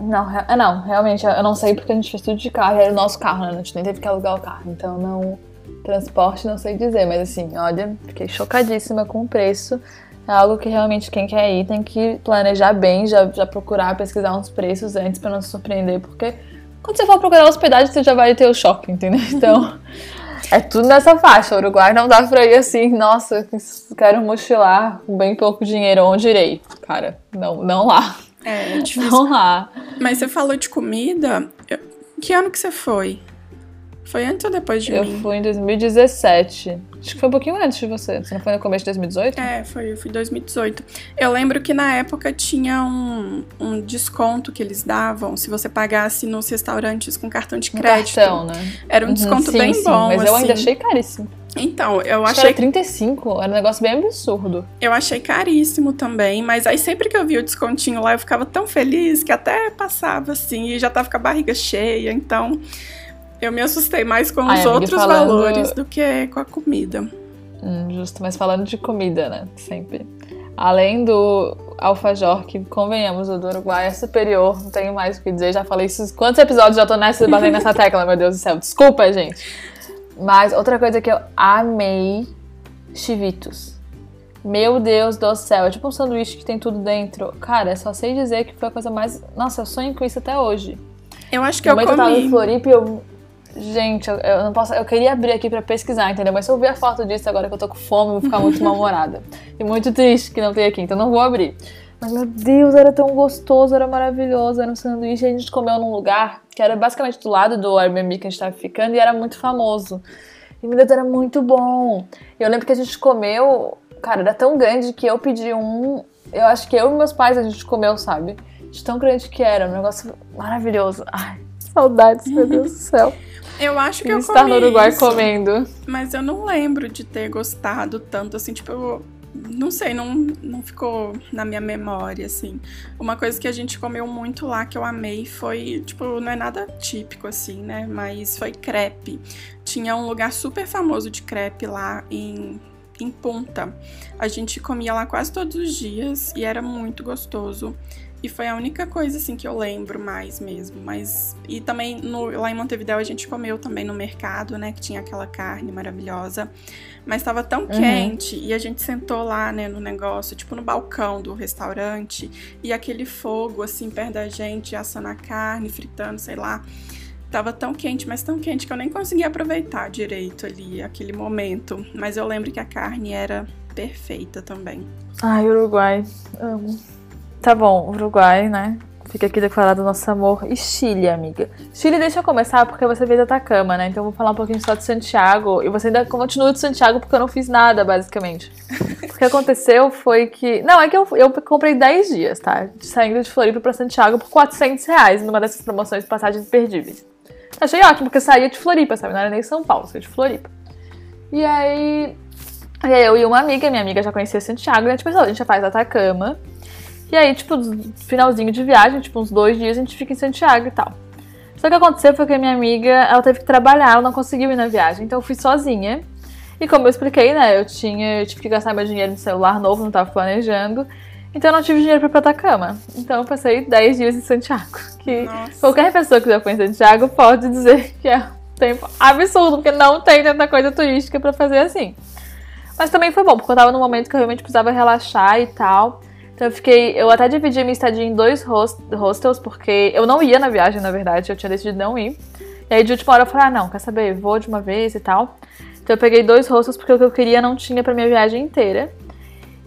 Não, é, não, realmente, eu não sei porque a gente fez tudo de carro, e era o nosso carro, né? A gente nem teve que alugar o carro, então não. Transporte não sei dizer, mas assim, olha, fiquei chocadíssima com o preço. É algo que realmente quem quer ir tem que planejar bem, já, já procurar, pesquisar uns preços antes pra não se surpreender, porque quando você for procurar hospedagem, você já vai ter o choque, entendeu? Então, é tudo nessa faixa. O Uruguai não dá pra ir assim, nossa, quero mochilar com bem pouco dinheiro, onde irei? Cara, não, não lá. É, difícil. Não lá. Mas você falou de comida. eu- Que ano que você foi? Foi antes ou depois de Eu mim? fui em 2017. Acho que foi um pouquinho antes de você. Você não foi no começo de 2018? É, foi, eu fui em 2018. Eu lembro que na época tinha um, um desconto que eles davam se você pagasse nos restaurantes com cartão de Um crédito. cartão, né? Era um Uhum, desconto sim, bem sim, bom. Mas eu ainda assim. achei caríssimo. Então, eu Acho que achei, era 35, era um negócio bem absurdo. eu achei caríssimo também, mas aí sempre que eu via o descontinho lá, eu ficava tão feliz que até passava assim e já tava com a barriga cheia. Então, eu me assustei mais com Ai, os amiga, outros falando- valores do que com a comida. Hum, justo, mas falando de comida, né? Sempre. Além do alfajor, que convenhamos, o do Uruguai é superior, não tenho mais o que dizer. Já falei isso. Quantos episódios já tô nessa, batendo nessa tecla, meu Deus do céu? Desculpa, gente. Mas outra coisa que eu amei: chivitos. Meu Deus do céu, é tipo um sanduíche que tem tudo dentro. Cara, só sei dizer que foi a coisa mais. Nossa, eu sonho com isso até hoje. Eu acho que eu momento eu tava em comi. Floripa e eu. Gente, eu, eu não posso. Eu queria abrir aqui pra pesquisar, entendeu? Mas se eu ver a foto disso agora que eu tô com fome, eu vou ficar muito mal-humorada. E muito triste que não tem aqui, então não vou abrir. Mas meu Deus, era tão gostoso, era maravilhoso, era um sanduíche. E a gente comeu num lugar que era basicamente do lado do Airbnb que a gente tava ficando e era muito famoso. E meu Deus, era muito bom. E eu lembro que a gente comeu. Cara, era tão grande que eu pedi um. Eu acho que eu e meus pais a gente comeu, sabe? De tão grande que era. Um negócio maravilhoso. Ai, saudades, meu Deus do céu. Eu acho que eu estar comi no Uruguai isso, comendo. mas eu não lembro de ter gostado tanto assim, tipo, eu não sei, não, não ficou na minha memória assim. Uma coisa que a gente comeu muito lá que eu amei foi, tipo, não é nada típico assim, né, mas foi crepe. Tinha um lugar super famoso de crepe lá em em Punta. A gente comia lá quase todos os dias e era muito gostoso. E foi a única coisa assim que eu lembro mais mesmo. Mas e também no- lá em Montevidéu a gente comeu também no mercado, né, que tinha aquela carne maravilhosa. Mas estava tão quente e a gente sentou lá, né, no negócio, tipo no balcão do restaurante, e aquele fogo assim perto da gente, assando a carne, fritando, sei lá. Tava tão quente, mas tão quente que eu nem conseguia aproveitar direito ali aquele momento. Mas eu lembro que a carne era perfeita também. Ai, Uruguai. Amo. Tá bom, Uruguai, né? Fica aqui declarado nosso amor. E Chile, amiga. Chile, deixa eu começar porque você fez Atacama, né? Então eu vou falar um pouquinho só de Santiago. E você ainda continua de Santiago porque eu não fiz nada, basicamente. O que aconteceu foi que. Não, é que eu, eu comprei 10 dias, tá? Saindo de Floripa pra Santiago por 400 reais numa dessas promoções de passagens imperdíveis. Achei ótimo, porque eu saía de Floripa, sabe? Não era nem São Paulo, saía de Floripa. E aí. E aí eu e uma amiga, minha amiga já conhecia Santiago, gente pensou, a gente já faz Atacama. E aí, tipo, finalzinho de viagem, tipo, uns dois dias a gente fica em Santiago e tal. Só que o que aconteceu foi que a minha amiga, ela teve que trabalhar, ela não conseguiu ir na viagem, então eu fui sozinha. E como eu expliquei, né, eu tinha, eu tive que gastar meu dinheiro no celular novo, não tava planejando. Então eu não tive dinheiro pra ir pra Atacama. Então eu passei 10 dias em Santiago. Que Nossa. qualquer pessoa que já foi em Santiago pode dizer que é um tempo absurdo, porque não tem tanta coisa turística pra fazer assim. Mas também foi bom, porque eu tava num momento que eu realmente precisava relaxar e tal. Então eu fiquei. Eu até dividi minha estadia em dois host- hostels, porque eu não ia na viagem, na verdade, eu tinha decidido não ir. E aí de última hora eu falei, ah não, quer saber? Vou de uma vez e tal. Então eu peguei dois hostels porque o que eu queria não tinha pra minha viagem inteira.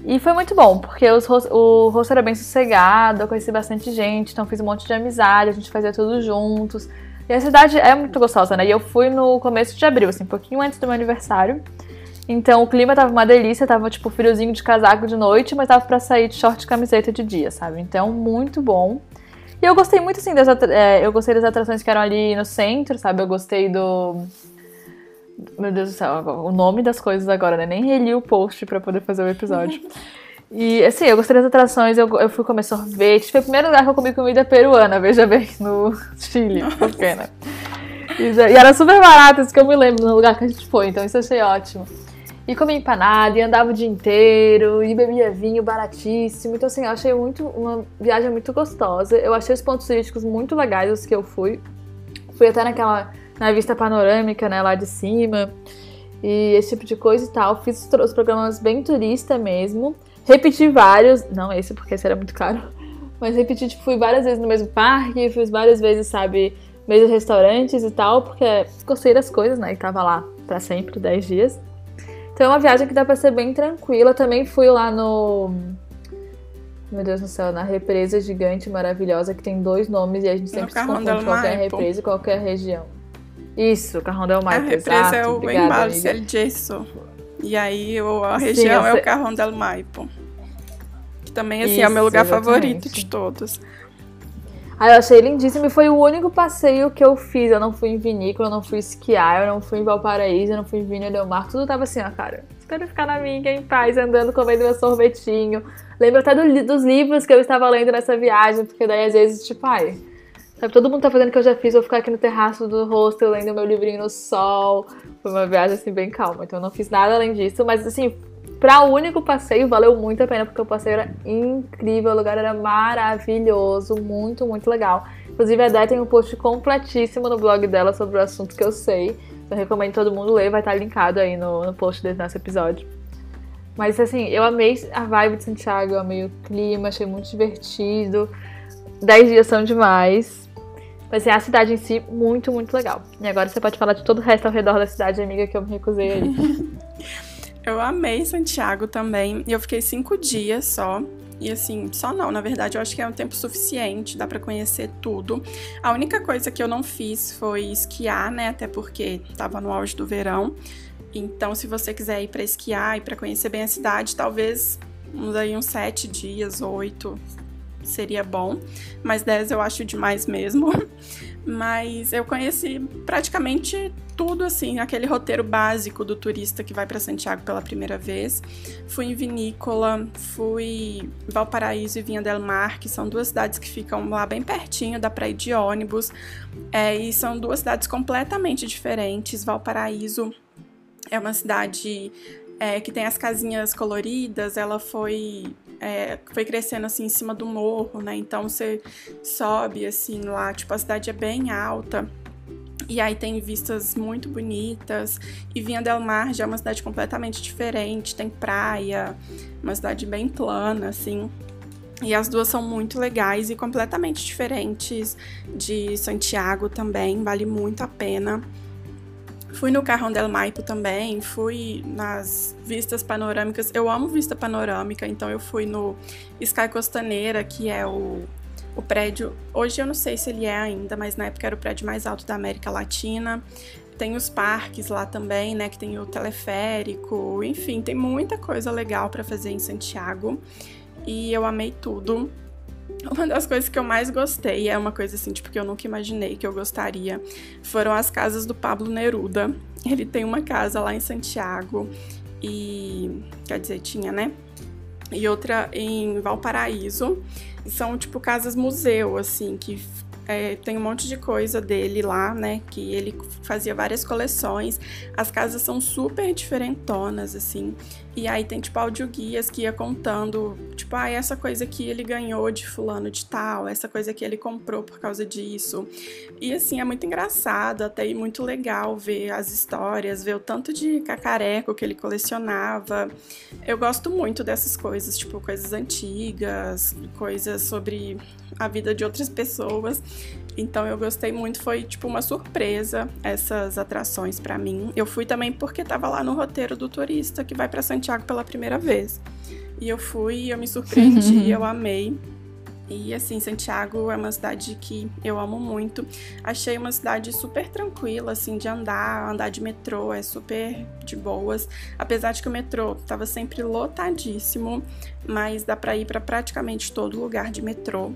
E foi muito bom, porque os o hostel era bem sossegado, eu conheci bastante gente, então fiz um monte de amizade, a gente fazia tudo juntos. E a cidade é muito gostosa, né? E eu fui no começo de abril, assim, um pouquinho antes do meu aniversário. Então o clima tava uma delícia, tava tipo friozinho de casaco de noite, mas tava pra sair de short e camiseta de dia, sabe? Então muito bom. E eu gostei muito, assim, das, é, eu gostei das atrações que eram ali no centro, sabe? Eu gostei do... Meu Deus do céu, o nome das coisas agora, né? Nem reli o post pra poder fazer o episódio. E assim, eu gostei das atrações, eu, eu fui comer sorvete. Foi o primeiro lugar que eu comi comida peruana, veja bem, no Chile, por pena. E, e era super barato, isso que eu me lembro no lugar que a gente foi, então isso eu achei ótimo. E comia empanada, e andava o dia inteiro, e bebia vinho baratíssimo. Então, assim, eu achei muito uma viagem muito gostosa. Eu achei os pontos turísticos muito legais, os que eu fui. Fui até naquela, na vista panorâmica, né, lá de cima. E esse tipo de coisa e tal. Fiz os programas bem turista mesmo. Repeti vários. Não esse, porque esse era muito caro. Mas repeti, tipo, fui várias vezes no mesmo parque, fui várias vezes, sabe, mesmos restaurantes e tal, porque gostei das coisas, né? E tava lá para sempre, 10 dias. Então é uma viagem que dá pra ser bem tranquila. Também fui lá no. Meu Deus do céu, na represa gigante maravilhosa que tem dois nomes e a gente sempre se confunde qualquer represa e qualquer região. Isso, Carrão del Maipo, A represa exato. é o Obrigada, Embalse. El Gesso. E aí a região é essa- o Carrão del Maipo. Que também, assim, é o meu Isso, lugar exatamente. favorito de todos. Ah, eu achei lindíssimo e foi o único passeio que eu fiz. Eu não fui em vinícola, eu não fui esquiar, eu não fui em Valparaíso, eu não fui em Vinha Del Mar. Tudo tava assim, ó, cara. Quero ficar na minha, em paz, andando, comendo meu sorvetinho. Lembro até do dos livros que eu estava lendo nessa viagem, porque daí às vezes, tipo, ai. Sabe, todo mundo tá fazendo o que eu já fiz, vou ficar aqui no terraço do hostel lendo meu livrinho no sol. Foi uma viagem assim bem calma, então eu não fiz nada além disso, mas assim, Pra o único passeio, valeu muito a pena, porque o passeio era incrível, o lugar era maravilhoso, muito, muito legal. Inclusive, a Dé tem um post completíssimo no blog dela sobre o assunto que eu sei. Eu recomendo todo mundo ler, vai estar linkado aí no, no post desse nosso episódio. Mas assim, eu amei a vibe de Santiago, eu amei o clima, achei muito divertido. Dez dias são demais. Mas assim, a cidade em si, muito, muito legal. E agora você pode falar de todo o resto ao redor da cidade, amiga, que eu me recusei aí. Eu amei Santiago também. E eu fiquei cinco dias só. E assim, só não, na verdade, eu acho que é um tempo suficiente, dá pra conhecer tudo. A única coisa que eu não fiz foi esquiar, né? Até porque tava no auge do verão. Então, se você quiser ir pra esquiar e pra conhecer bem a cidade, talvez uns aí uns sete dias, oito seria bom. Mas dez eu acho demais mesmo. Mas eu conheci praticamente tudo assim, aquele roteiro básico do turista que vai para Santiago pela primeira vez. Fui em Vinícola, fui Valparaíso e Vinha del Mar, que são duas cidades que ficam lá bem pertinho, dá para ir de ônibus. É, e são duas cidades completamente diferentes. Valparaíso é uma cidade é, que tem as casinhas coloridas, ela foi é, foi crescendo assim em cima do morro, né? Então você sobe assim lá, tipo a cidade é bem alta. E aí tem vistas muito bonitas. E Vinha del Mar já é uma cidade completamente diferente, tem praia, uma cidade bem plana assim. E as duas são muito legais e completamente diferentes de Santiago também, vale muito a pena. Fui no Carrão del Maipo também, fui nas vistas panorâmicas. Eu amo vista panorâmica, então eu fui no Sky Costaneira, que é o, o prédio. Hoje eu não sei se ele é ainda, mas na época era o prédio mais alto da América Latina. Tem os parques lá também, né? Que tem o teleférico, enfim, tem muita coisa legal para fazer em Santiago. E eu amei tudo. Uma das coisas que eu mais gostei, é uma coisa assim, tipo, que eu nunca imaginei que eu gostaria, foram as casas do Pablo Neruda. Ele tem uma casa lá em Santiago e. Quer dizer, tinha, né? E outra em Valparaíso. E são, tipo, casas museu, assim, que é, tem um monte de coisa dele lá, né? Que ele fazia várias coleções. As casas são super diferentonas, assim. E aí tem, tipo, audioguias que ia contando, tipo, ah, essa coisa que ele ganhou de fulano de tal, essa coisa que ele comprou por causa disso. E, assim, é muito engraçado, até e muito legal ver as histórias, ver o tanto de cacareco que ele colecionava. Eu gosto muito dessas coisas, tipo, coisas antigas, coisas sobre a vida de outras pessoas. Então eu gostei muito, foi tipo uma surpresa essas atrações para mim. Eu fui também porque tava lá no roteiro do turista que vai para Santiago pela primeira vez. E eu fui, eu me surpreendi, eu amei. E assim, Santiago é uma cidade que eu amo muito. Achei uma cidade super tranquila, assim, de andar, andar de metrô, é super de boas. Apesar de que o metrô tava sempre lotadíssimo, mas dá pra ir para praticamente todo lugar de metrô.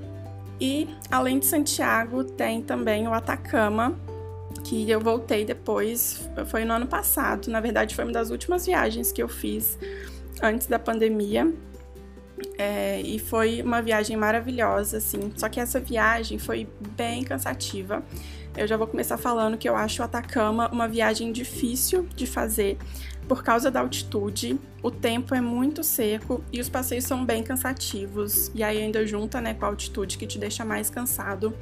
E além de Santiago, tem também o Atacama, que eu voltei depois, foi no ano passado. Na verdade, foi uma das últimas viagens que eu fiz antes da pandemia. É, e foi uma viagem maravilhosa, assim. Só que essa viagem foi bem cansativa. Eu já vou começar falando que eu acho o Atacama uma viagem difícil de fazer por causa da altitude. O tempo é muito seco e os passeios são bem cansativos. E aí ainda junta, né, com a altitude que te deixa mais cansado.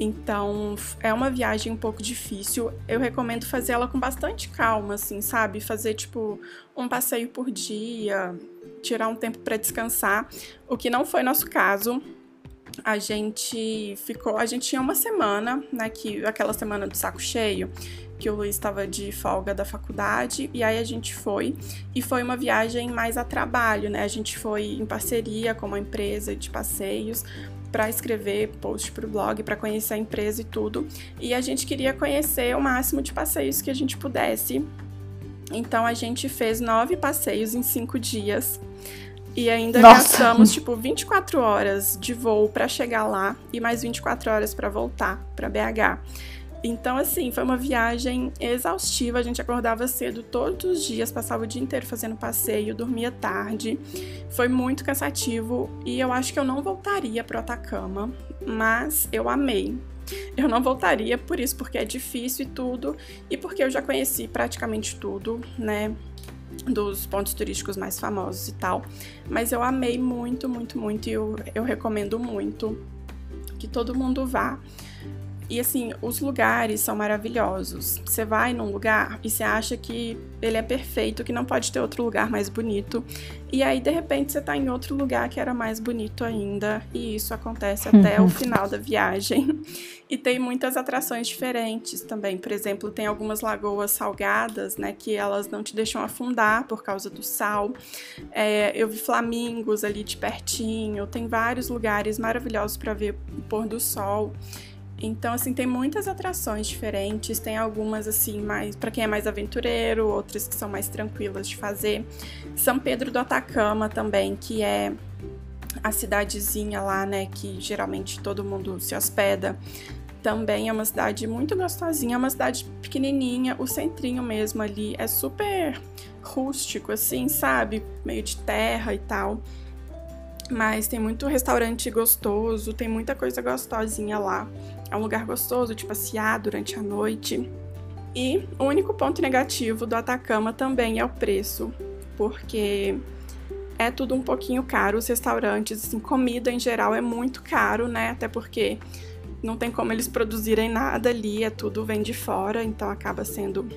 Então, é uma viagem um pouco difícil. Eu recomendo fazer ela com bastante calma, assim, sabe? Fazer tipo um passeio por dia, tirar um tempo para descansar, o que não foi nosso caso. A gente ficou, a gente tinha uma semana, né, que aquela semana do saco cheio, que o Luiz estava de folga da faculdade, e aí a gente foi, e foi uma viagem mais a trabalho, né? A gente foi em parceria com uma empresa de passeios para escrever post para o blog, para conhecer a empresa e tudo. E a gente queria conhecer o máximo de passeios que a gente pudesse. Então a gente fez nove passeios em cinco dias. E ainda Nossa. gastamos tipo 24 horas de voo para chegar lá e mais 24 horas para voltar para BH. Então, assim, foi uma viagem exaustiva. A gente acordava cedo todos os dias, passava o dia inteiro fazendo passeio, dormia tarde. Foi muito cansativo e eu acho que eu não voltaria pro Atacama, mas eu amei. Eu não voltaria por isso, porque é difícil e tudo, e porque eu já conheci praticamente tudo, né? Dos pontos turísticos mais famosos e tal. Mas eu amei muito, muito, muito, e eu, eu recomendo muito que todo mundo vá. E assim, os lugares são maravilhosos. Você vai num lugar e você acha que ele é perfeito, que não pode ter outro lugar mais bonito. E aí, de repente, você tá em outro lugar que era mais bonito ainda. E isso acontece até o final da viagem. E tem muitas atrações diferentes também. Por exemplo, tem algumas lagoas salgadas, né? Que elas não te deixam afundar por causa do sal. É, eu vi flamingos ali de pertinho. Tem vários lugares maravilhosos para ver o pôr do sol. Então, assim, tem muitas atrações diferentes, tem algumas assim mais para quem é mais aventureiro, outras que são mais tranquilas de fazer. São Pedro do Atacama também, que é a cidadezinha lá, né, que geralmente todo mundo se hospeda. Também é uma cidade muito gostosinha, é uma cidade pequenininha, o centrinho mesmo ali é super rústico assim, sabe? Meio de terra e tal. Mas tem muito restaurante gostoso, tem muita coisa gostosinha lá. É um lugar gostoso de passear durante a noite. E o único ponto negativo do Atacama também é o preço, porque é tudo um pouquinho caro. Os restaurantes, assim, comida em geral é muito caro, né? Até porque não tem como eles produzirem nada ali, é tudo vem de fora, então acaba sendo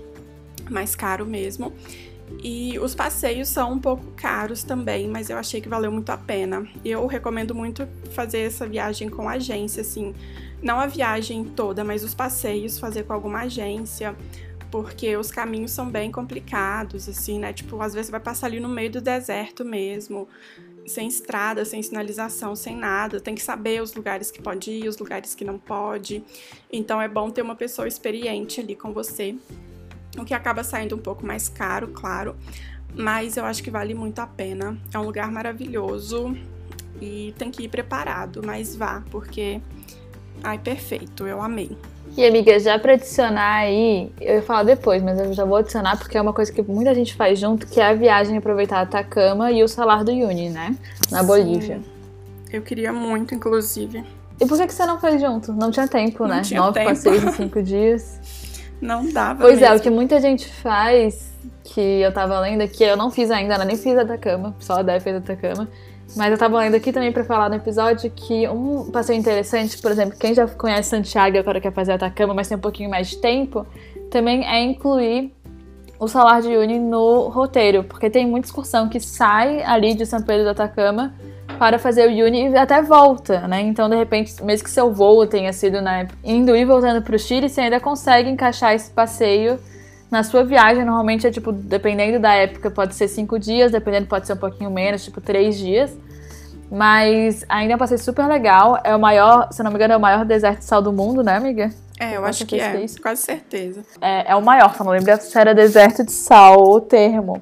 mais caro mesmo. E os passeios são um pouco caros também, mas eu achei que valeu muito a pena. Eu recomendo muito fazer essa viagem com agência, assim, não a viagem toda, mas os passeios fazer com alguma agência, porque os caminhos são bem complicados, assim, né? Tipo, às vezes você vai passar ali no meio do deserto mesmo, sem estrada, sem sinalização, sem nada. Tem que saber os lugares que pode ir, os lugares que não pode. Então é bom ter uma pessoa experiente ali com você o que acaba saindo um pouco mais caro, claro, mas eu acho que vale muito a pena. É um lugar maravilhoso e tem que ir preparado, mas vá, porque ai, perfeito, eu amei. E amiga, já para adicionar aí, eu ia falar depois, mas eu já vou adicionar porque é uma coisa que muita gente faz junto, que é a viagem aproveitar a Atacama e o Salar do Uyuni, né? Na Sim. Bolívia. Eu queria muito, inclusive. E por que, que você não fez junto? Não tinha tempo, não né? Tinha Nove tempo. passeios em cinco dias. Não dava Pois mesmo. é, o que muita gente faz, que eu tava lendo aqui, eu não fiz ainda, né? nem fiz a Atacama, só a Dé fez a Atacama. Mas eu tava lendo aqui também pra falar no episódio que um passeio interessante, por exemplo, quem já conhece Santiago e agora quer fazer a Atacama, mas tem um pouquinho mais de tempo, também é incluir o Salar de Uyuni no roteiro, porque tem muita excursão que sai ali de São Pedro do Atacama para fazer o Uni e até volta, né? Então, de repente, mesmo que seu voo tenha sido né, indo e voltando para o Chile, você ainda consegue encaixar esse passeio na sua viagem. Normalmente é tipo, dependendo da época, pode ser cinco dias, dependendo, pode ser um pouquinho menos, tipo três dias. Mas ainda é um passeio super legal. É o maior, se não me engano, é o maior deserto de sal do mundo, né, amiga? É, eu acho que é, isso. quase certeza. É, é o maior, só não lembro se era deserto de sal o termo.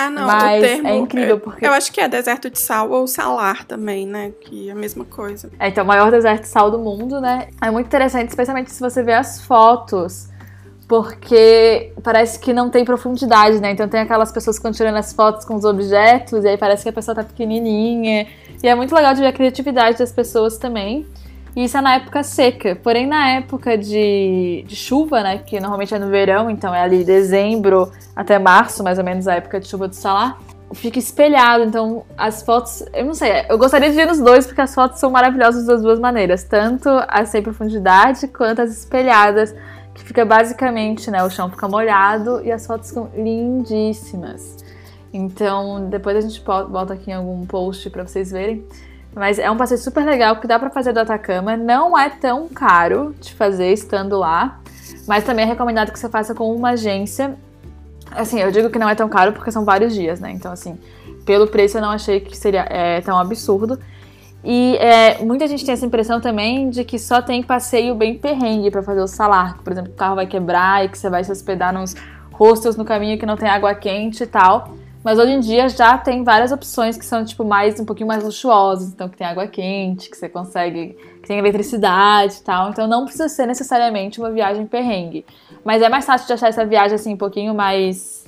Ah, não, Mas o termo, é incrível eu- porque- Eu acho que é deserto de sal ou salar também, né? Que é a mesma coisa. É, então, o maior deserto de sal do mundo, né? É muito interessante, especialmente se você vê as fotos, porque parece que não tem profundidade, né? Então tem aquelas pessoas que estão tirando as fotos com os objetos, e aí parece que a pessoa tá pequenininha. E é muito legal de ver a criatividade das pessoas também. E isso é na época seca. Porém, na época de, de chuva, né? Que normalmente é no verão, então é ali dezembro até março, mais ou menos, a época de chuva do salar. Fica espelhado, então as fotos. Eu não sei, eu gostaria de ver nos dois, porque as fotos são maravilhosas das duas maneiras. Tanto as sem profundidade quanto as espelhadas, que fica basicamente, né? O chão fica molhado e as fotos ficam lindíssimas. Então, depois a gente bo- bota aqui em algum post pra vocês verem. Mas é um passeio super legal que dá pra fazer do Atacama. Não é tão caro de fazer estando lá. Mas também é recomendado que você faça com uma agência. Assim, eu digo que não é tão caro porque são vários dias, né? Então, assim, pelo preço eu não achei que seria é, tão absurdo. E é, muita gente tem essa impressão também de que só tem passeio bem perrengue pra fazer o salar. Por exemplo, o carro vai quebrar e que você vai se hospedar nos hostels no caminho que não tem água quente e tal. Mas hoje em dia já tem várias opções que são, tipo, mais um pouquinho mais luxuosas. Então, que tem água quente, que você consegue. que tem eletricidade e tal. Então não precisa ser necessariamente uma viagem perrengue. Mas é mais fácil de achar essa viagem assim, um pouquinho mais.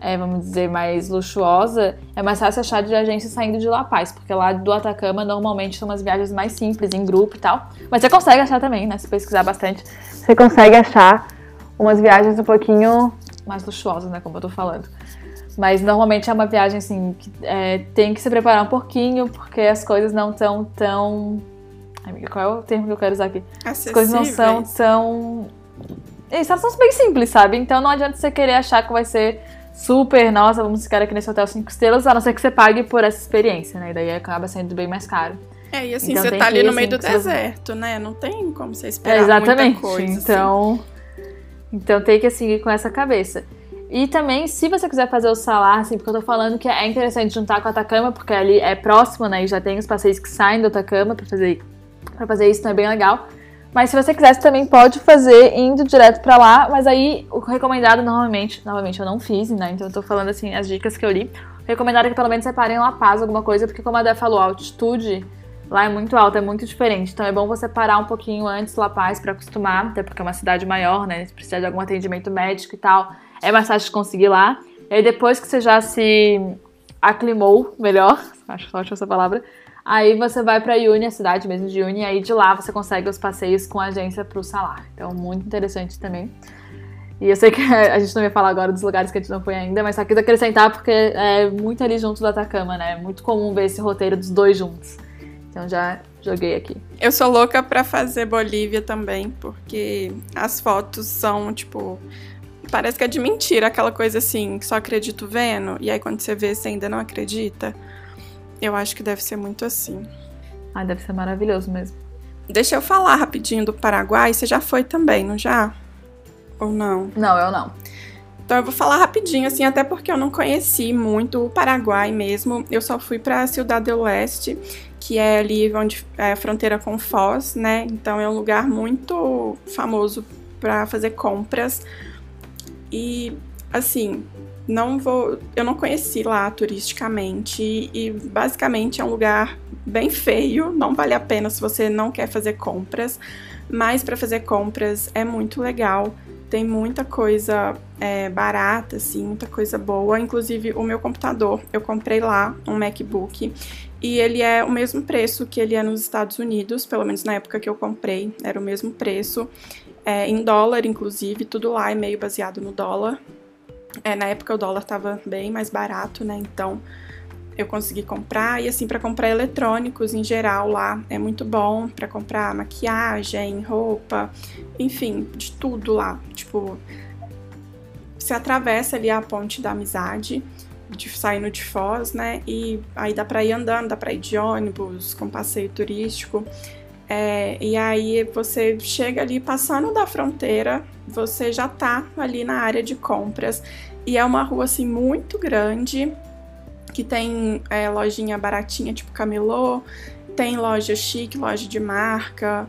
é, vamos dizer, mais luxuosa. É mais fácil achar de agência saindo de La Paz. Porque lá do Atacama normalmente são umas viagens mais simples, em grupo e tal. Mas você consegue achar também, né? Se pesquisar bastante, você consegue achar umas viagens um pouquinho mais luxuosas, né? Como eu tô falando. Mas normalmente é uma viagem assim que é, tem que se preparar um pouquinho, porque as coisas não estão tão. Amiga, qual é o termo que eu quero usar aqui? As coisas não são tão. Isso, elas são bem simples, sabe? Então não adianta você querer achar que vai ser super, nossa, vamos ficar aqui nesse hotel 5 estrelas, a não ser que você pague por essa experiência, né? E daí acaba sendo bem mais caro. É, e assim, Então você tá ali no meio assim, do deserto, né? Não tem como você É, esperar exatamente. muita coisa. assim. então, então tem que seguir com essa cabeça. E também, se você quiser fazer o salar, assim, porque eu tô falando que é interessante juntar com a Atacama, porque ali é próximo, né? E já tem os passeios que saem do Atacama pra fazer, pra fazer isso, então é bem legal. Mas se você quiser, você também pode fazer indo direto pra lá, mas aí o recomendado normalmente, novamente eu não fiz, né? Então eu tô falando assim as dicas que eu li. Recomendado é que pelo menos separem La Paz alguma coisa, porque como a Dé falou, a altitude lá é muito alta, é muito diferente. Então é bom você parar um pouquinho antes La Paz pra acostumar, até porque é uma cidade maior, né? Se precisar de algum atendimento médico e tal, é mais fácil de conseguir lá. E aí depois que você já se aclimou melhor, acho ótima essa palavra, Aí você vai pra Uni, a cidade mesmo de Uni, e aí de lá você consegue os passeios com a agência pro salar. Então, muito interessante também. E eu sei que a gente não ia falar agora dos lugares que a gente não foi ainda, mas só quis acrescentar porque é muito ali junto do Atacama, né? É muito comum ver esse roteiro dos dois juntos. Então já joguei aqui. Eu sou louca pra fazer Bolívia também, porque as fotos são, tipo. Parece que é de mentira, aquela coisa assim, que só acredito vendo, e aí quando você vê, você ainda não acredita. Eu acho que deve ser muito assim. Ah, deve ser maravilhoso mesmo. Deixa eu falar rapidinho do Paraguai. Você já foi também, não já? Ou não? Não, eu não. Então eu vou falar rapidinho, assim, até porque eu não conheci muito o Paraguai mesmo. Eu só fui pra Ciudad del Leste, que é ali onde é a fronteira com Foz, né? Então é um lugar muito famoso para fazer compras. E assim, não vou, eu não conheci lá turisticamente e basicamente é um lugar bem feio, não vale a pena se você não quer fazer compras, mas para fazer compras é muito legal. Tem muita coisa é, barata, assim, muita coisa boa. Inclusive, o meu computador, eu comprei lá um MacBook e ele é o mesmo preço que ele é nos Estados Unidos, pelo menos na época que eu comprei, era o mesmo preço. É, em dólar, inclusive, tudo lá é meio baseado no dólar. É, na época o dólar estava bem mais barato, né? Então eu consegui comprar. E assim, para comprar eletrônicos em geral lá é muito bom para comprar maquiagem, roupa, enfim, de tudo lá. Tipo, você atravessa ali a ponte da amizade, de, saindo de Foz, né? E aí dá para ir andando, dá para ir de ônibus, com passeio turístico. É, e aí você chega ali passando da fronteira, você já tá ali na área de compras. E é uma rua assim muito grande, que tem é, lojinha baratinha, tipo camelô, tem loja chique, loja de marca.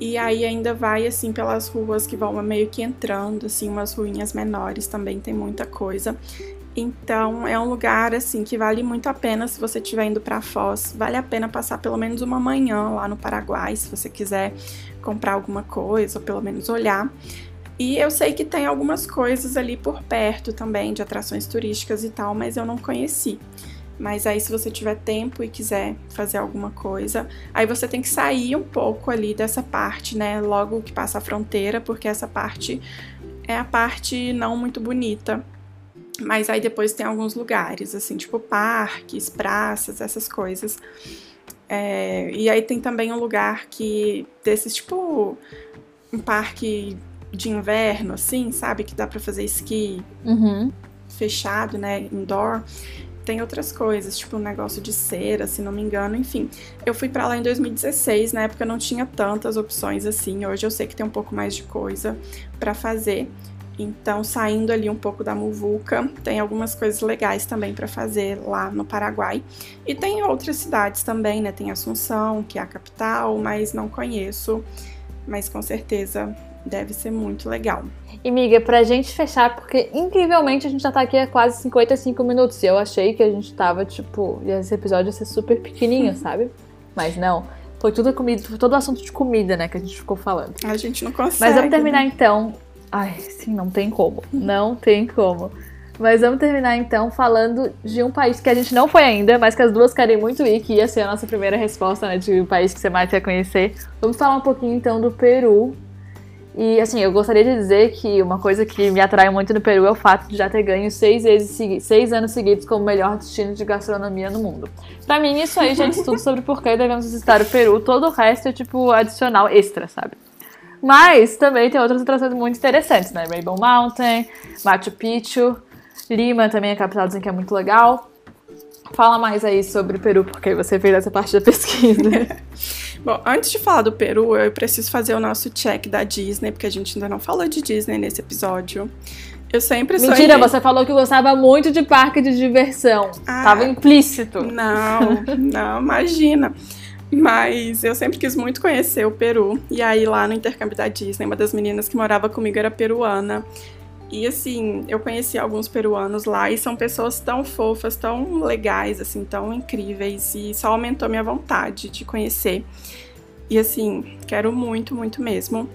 E aí ainda vai assim pelas ruas que vão meio que entrando, assim, umas ruinhas menores também tem muita coisa. Então é um lugar assim que vale muito a pena se você estiver indo para Foz, vale a pena passar pelo menos uma manhã lá no Paraguai, se você quiser comprar alguma coisa ou pelo menos olhar. E eu sei que tem algumas coisas ali por perto também de atrações turísticas e tal, mas eu não conheci. Mas aí, se você tiver tempo e quiser fazer alguma coisa, aí você tem que sair um pouco ali dessa parte, né? Logo que passa a fronteira, porque essa parte é a parte não muito bonita mas aí depois tem alguns lugares, assim, tipo parques, praças, essas coisas. É, e aí tem também um lugar que, desses, tipo, um parque de inverno, assim, sabe? Que dá para fazer esqui uhum. fechado, né? Indoor. Tem outras coisas, tipo um negócio de cera, se não me engano, enfim. Eu fui para lá em 2016, na época não tinha tantas opções assim. Hoje eu sei que tem um pouco mais de coisa para fazer. Então, saindo ali um pouco da Muvuca, tem algumas coisas legais também para fazer lá no Paraguai. E tem outras cidades também, né? Tem Assunção, que é a capital, mas não conheço. Mas com certeza deve ser muito legal. E miga, pra gente fechar, porque incrivelmente a gente já tá aqui há quase 55 minutos. E eu achei que a gente tava, tipo, esse episódio ia ser super pequenininho, sabe? Mas não. Foi tudo comida, foi todo assunto de comida, né, que a gente ficou falando. A gente não consegue. Mas vamos terminar né? então Ai, sim, não tem como. Não tem como. Mas vamos terminar então falando de um país que a gente não foi ainda, mas que as duas querem muito ir, que ia ser a nossa primeira resposta, né, de um país que você mais quer conhecer. Vamos falar um pouquinho então do Peru. E assim, eu gostaria de dizer que uma coisa que me atrai muito no Peru é o fato de já ter ganho seis, vezes, seis anos seguidos como melhor destino de gastronomia no mundo. Pra mim, isso aí já diz tudo sobre por que devemos visitar o Peru. Todo o resto é tipo adicional extra, sabe? Mas também tem outras atrações muito interessantes, né? Rainbow Mountain, Machu Picchu, Lima também é capital, dizem que é muito legal. Fala mais aí sobre o Peru, porque você fez essa parte da pesquisa. Bom, antes de falar do Peru, eu preciso fazer o nosso check da Disney, porque a gente ainda não falou de Disney nesse episódio. Eu sempre Mentira, sonhei... você falou que gostava muito de parque de diversão. Ah, Tava implícito. Não, não, imagina. Mas eu sempre quis muito conhecer o Peru. E aí, lá no intercâmbio da Disney, uma das meninas que morava comigo era peruana. E assim, eu conheci alguns peruanos lá e são pessoas tão fofas, tão legais, assim, tão incríveis. E só aumentou minha vontade de conhecer. E assim, quero muito, muito mesmo.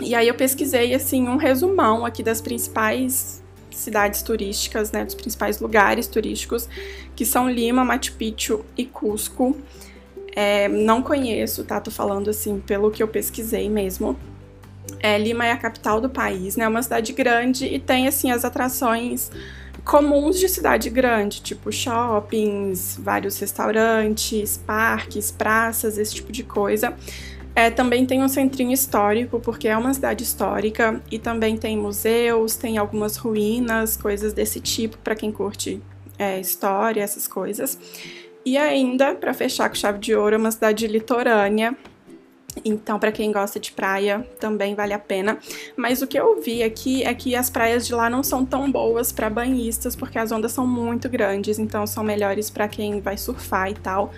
E aí eu pesquisei, assim, um resumão aqui das principais cidades turísticas, né, dos principais lugares turísticos, que são Lima, Machu Picchu e Cusco. É, não conheço, tá? Tô falando assim pelo que eu pesquisei mesmo. É, Lima é a capital do país, né? É uma cidade grande e tem assim as atrações comuns de cidade grande, tipo shoppings, vários restaurantes, parques, praças, esse tipo de coisa. É, também tem um centrinho histórico, porque é uma cidade histórica, e também tem museus, tem algumas ruínas, coisas desse tipo, para quem curte é, história, essas coisas. E ainda, para fechar com chave de ouro, é uma cidade litorânea. Então, para quem gosta de praia, também vale a pena. Mas o que eu vi aqui é que as praias de lá não são tão boas para banhistas, porque as ondas são muito grandes, então são melhores para quem vai surfar e tal.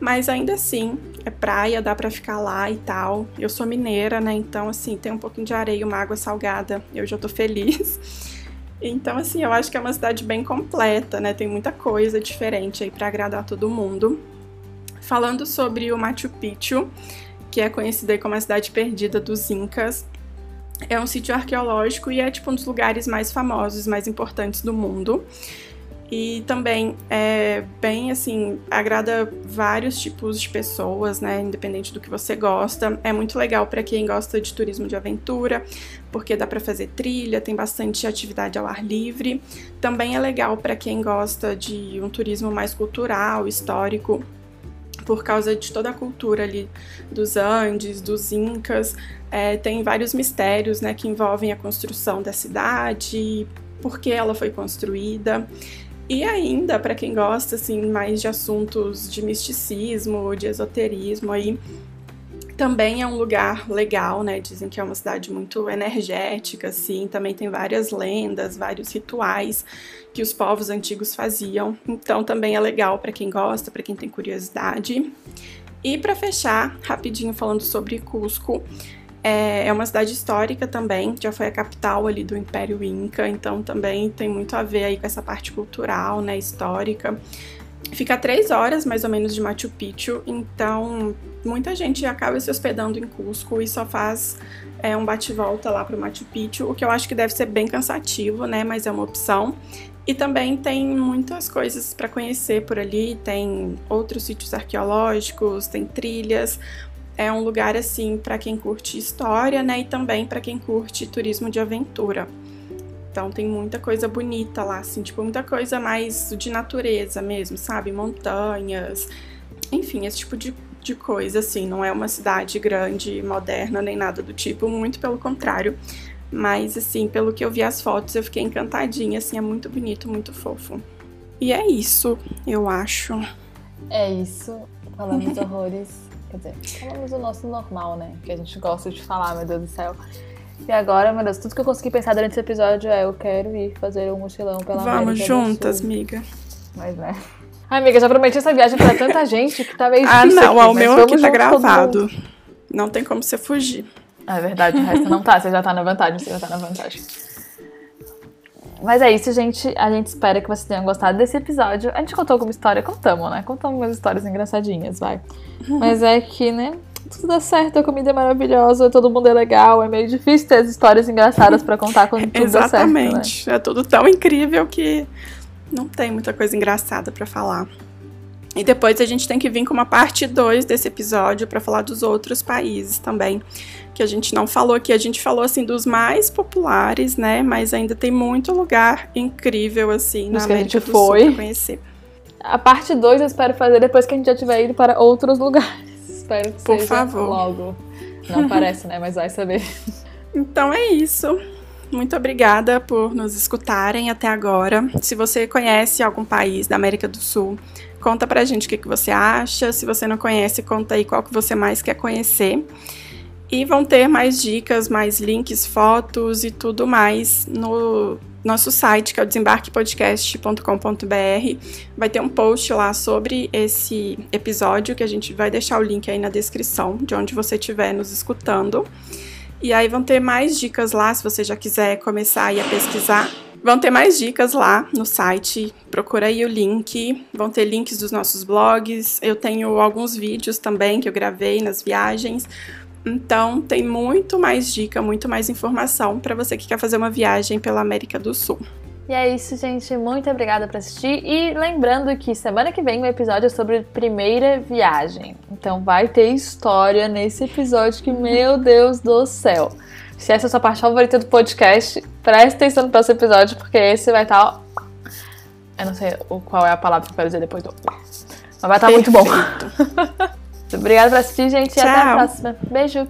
Mas ainda assim, é praia, dá para ficar lá e tal. Eu sou mineira, né? Então, assim, tem um pouquinho de areia, uma água salgada, eu já tô feliz. Então, assim, eu acho que é uma cidade bem completa, né? Tem muita coisa diferente aí para agradar todo mundo. Falando sobre o Machu Picchu, que é conhecida como a cidade perdida dos Incas, é um sítio arqueológico e é tipo um dos lugares mais famosos, mais importantes do mundo. E também é bem assim, agrada vários tipos de pessoas, né? Independente do que você gosta. É muito legal para quem gosta de turismo de aventura, porque dá para fazer trilha, tem bastante atividade ao ar livre. Também é legal para quem gosta de um turismo mais cultural, histórico, por causa de toda a cultura ali dos Andes, dos Incas. É, tem vários mistérios né, que envolvem a construção da cidade, por que ela foi construída. E ainda, para quem gosta assim mais de assuntos de misticismo, de esoterismo aí, também é um lugar legal, né? Dizem que é uma cidade muito energética, assim. Também tem várias lendas, vários rituais que os povos antigos faziam. Então também é legal para quem gosta, para quem tem curiosidade. E para fechar, rapidinho falando sobre Cusco, É, é uma cidade histórica também, já foi a capital ali do Império Inca, então também tem muito a ver aí com essa parte cultural, né, histórica. Fica três horas mais ou menos de Machu Picchu, então muita gente acaba se hospedando em Cusco e só faz é, um bate-volta lá para Machu Picchu, o que eu acho que deve ser bem cansativo, né? Mas é uma opção. E também tem muitas coisas para conhecer por ali, tem outros sítios arqueológicos, tem trilhas. É um lugar assim para quem curte história, né, e também para quem curte turismo de aventura. Então tem muita coisa bonita lá, assim, tipo muita coisa mais de natureza mesmo, sabe? Montanhas, enfim, esse tipo de, de coisa, assim. Não é uma cidade grande, moderna, nem nada do tipo, muito pelo contrário. Mas, assim, pelo que eu vi as fotos, eu fiquei encantadinha, assim, é muito bonito, muito fofo. E é isso, eu acho. É isso. Falamos horrores. Quer dizer, falamos o nosso normal, né? Que a gente gosta de falar, meu Deus do céu. E agora, meu Deus, tudo que eu consegui pensar durante esse episódio é eu quero ir fazer um mochilão pela Vamos América juntas, amiga. Mas, né? Ai, amiga, já prometi essa viagem pra tanta gente que tá meio Ah, não, aqui, o meu aqui tá gravado. Não tem como você fugir. É verdade, o resto não tá. Você já tá na vantagem, você já tá na vantagem. Mas é isso, gente. A gente espera que vocês tenham gostado desse episódio. A gente contou alguma história? Contamos, né? Contamos umas histórias engraçadinhas, vai. Mas é que, né? Tudo dá certo, a comida é maravilhosa, todo mundo é legal. É meio difícil ter as histórias engraçadas pra contar quando tudo dá certo, né? Exatamente. É tudo tão incrível que não tem muita coisa engraçada pra falar. E depois a gente tem que vir com uma parte 2 desse episódio pra falar dos outros países também, que a gente não falou aqui. A gente falou assim dos mais populares, né? Mas ainda tem muito lugar incrível assim na Os que a América gente do Sul foi. pra conhecer. A parte 2 eu espero fazer depois que a gente já tiver ido para outros lugares. Espero que Por seja favor. logo. Não parece, né? Mas vai saber. Então é isso. Muito obrigada por nos escutarem até agora. Se você conhece algum país da América do Sul, conta pra gente o que, que você acha. Se você não conhece, conta aí qual que você mais quer conhecer. E vão ter mais dicas, mais links, fotos e tudo mais no nosso site, que é o desembarquepodcast.com.br. Vai ter um post lá sobre esse episódio, que a gente vai deixar o link aí na descrição, de onde você estiver nos escutando. E aí vão ter mais dicas lá, se você já quiser começar a pesquisar. Vão ter mais dicas lá no site, procura aí o link. Vão ter links dos nossos blogs. Eu tenho alguns vídeos também que eu gravei nas viagens. Então tem muito mais dica, muito mais informação para você que quer fazer uma viagem pela América do Sul. E é isso, gente. Muito obrigada por assistir. E lembrando que semana que vem o episódio é sobre primeira viagem. Então vai ter história nesse episódio que, meu Deus do céu. Se essa é a sua parte favorita do podcast, preste atenção no próximo episódio, porque esse vai estar. Eu não sei qual é a palavra que eu quero dizer depois do. Mas vai estar muito bom. Perfeito. Obrigada por assistir, gente. E até a Tchau. próxima. Beijo.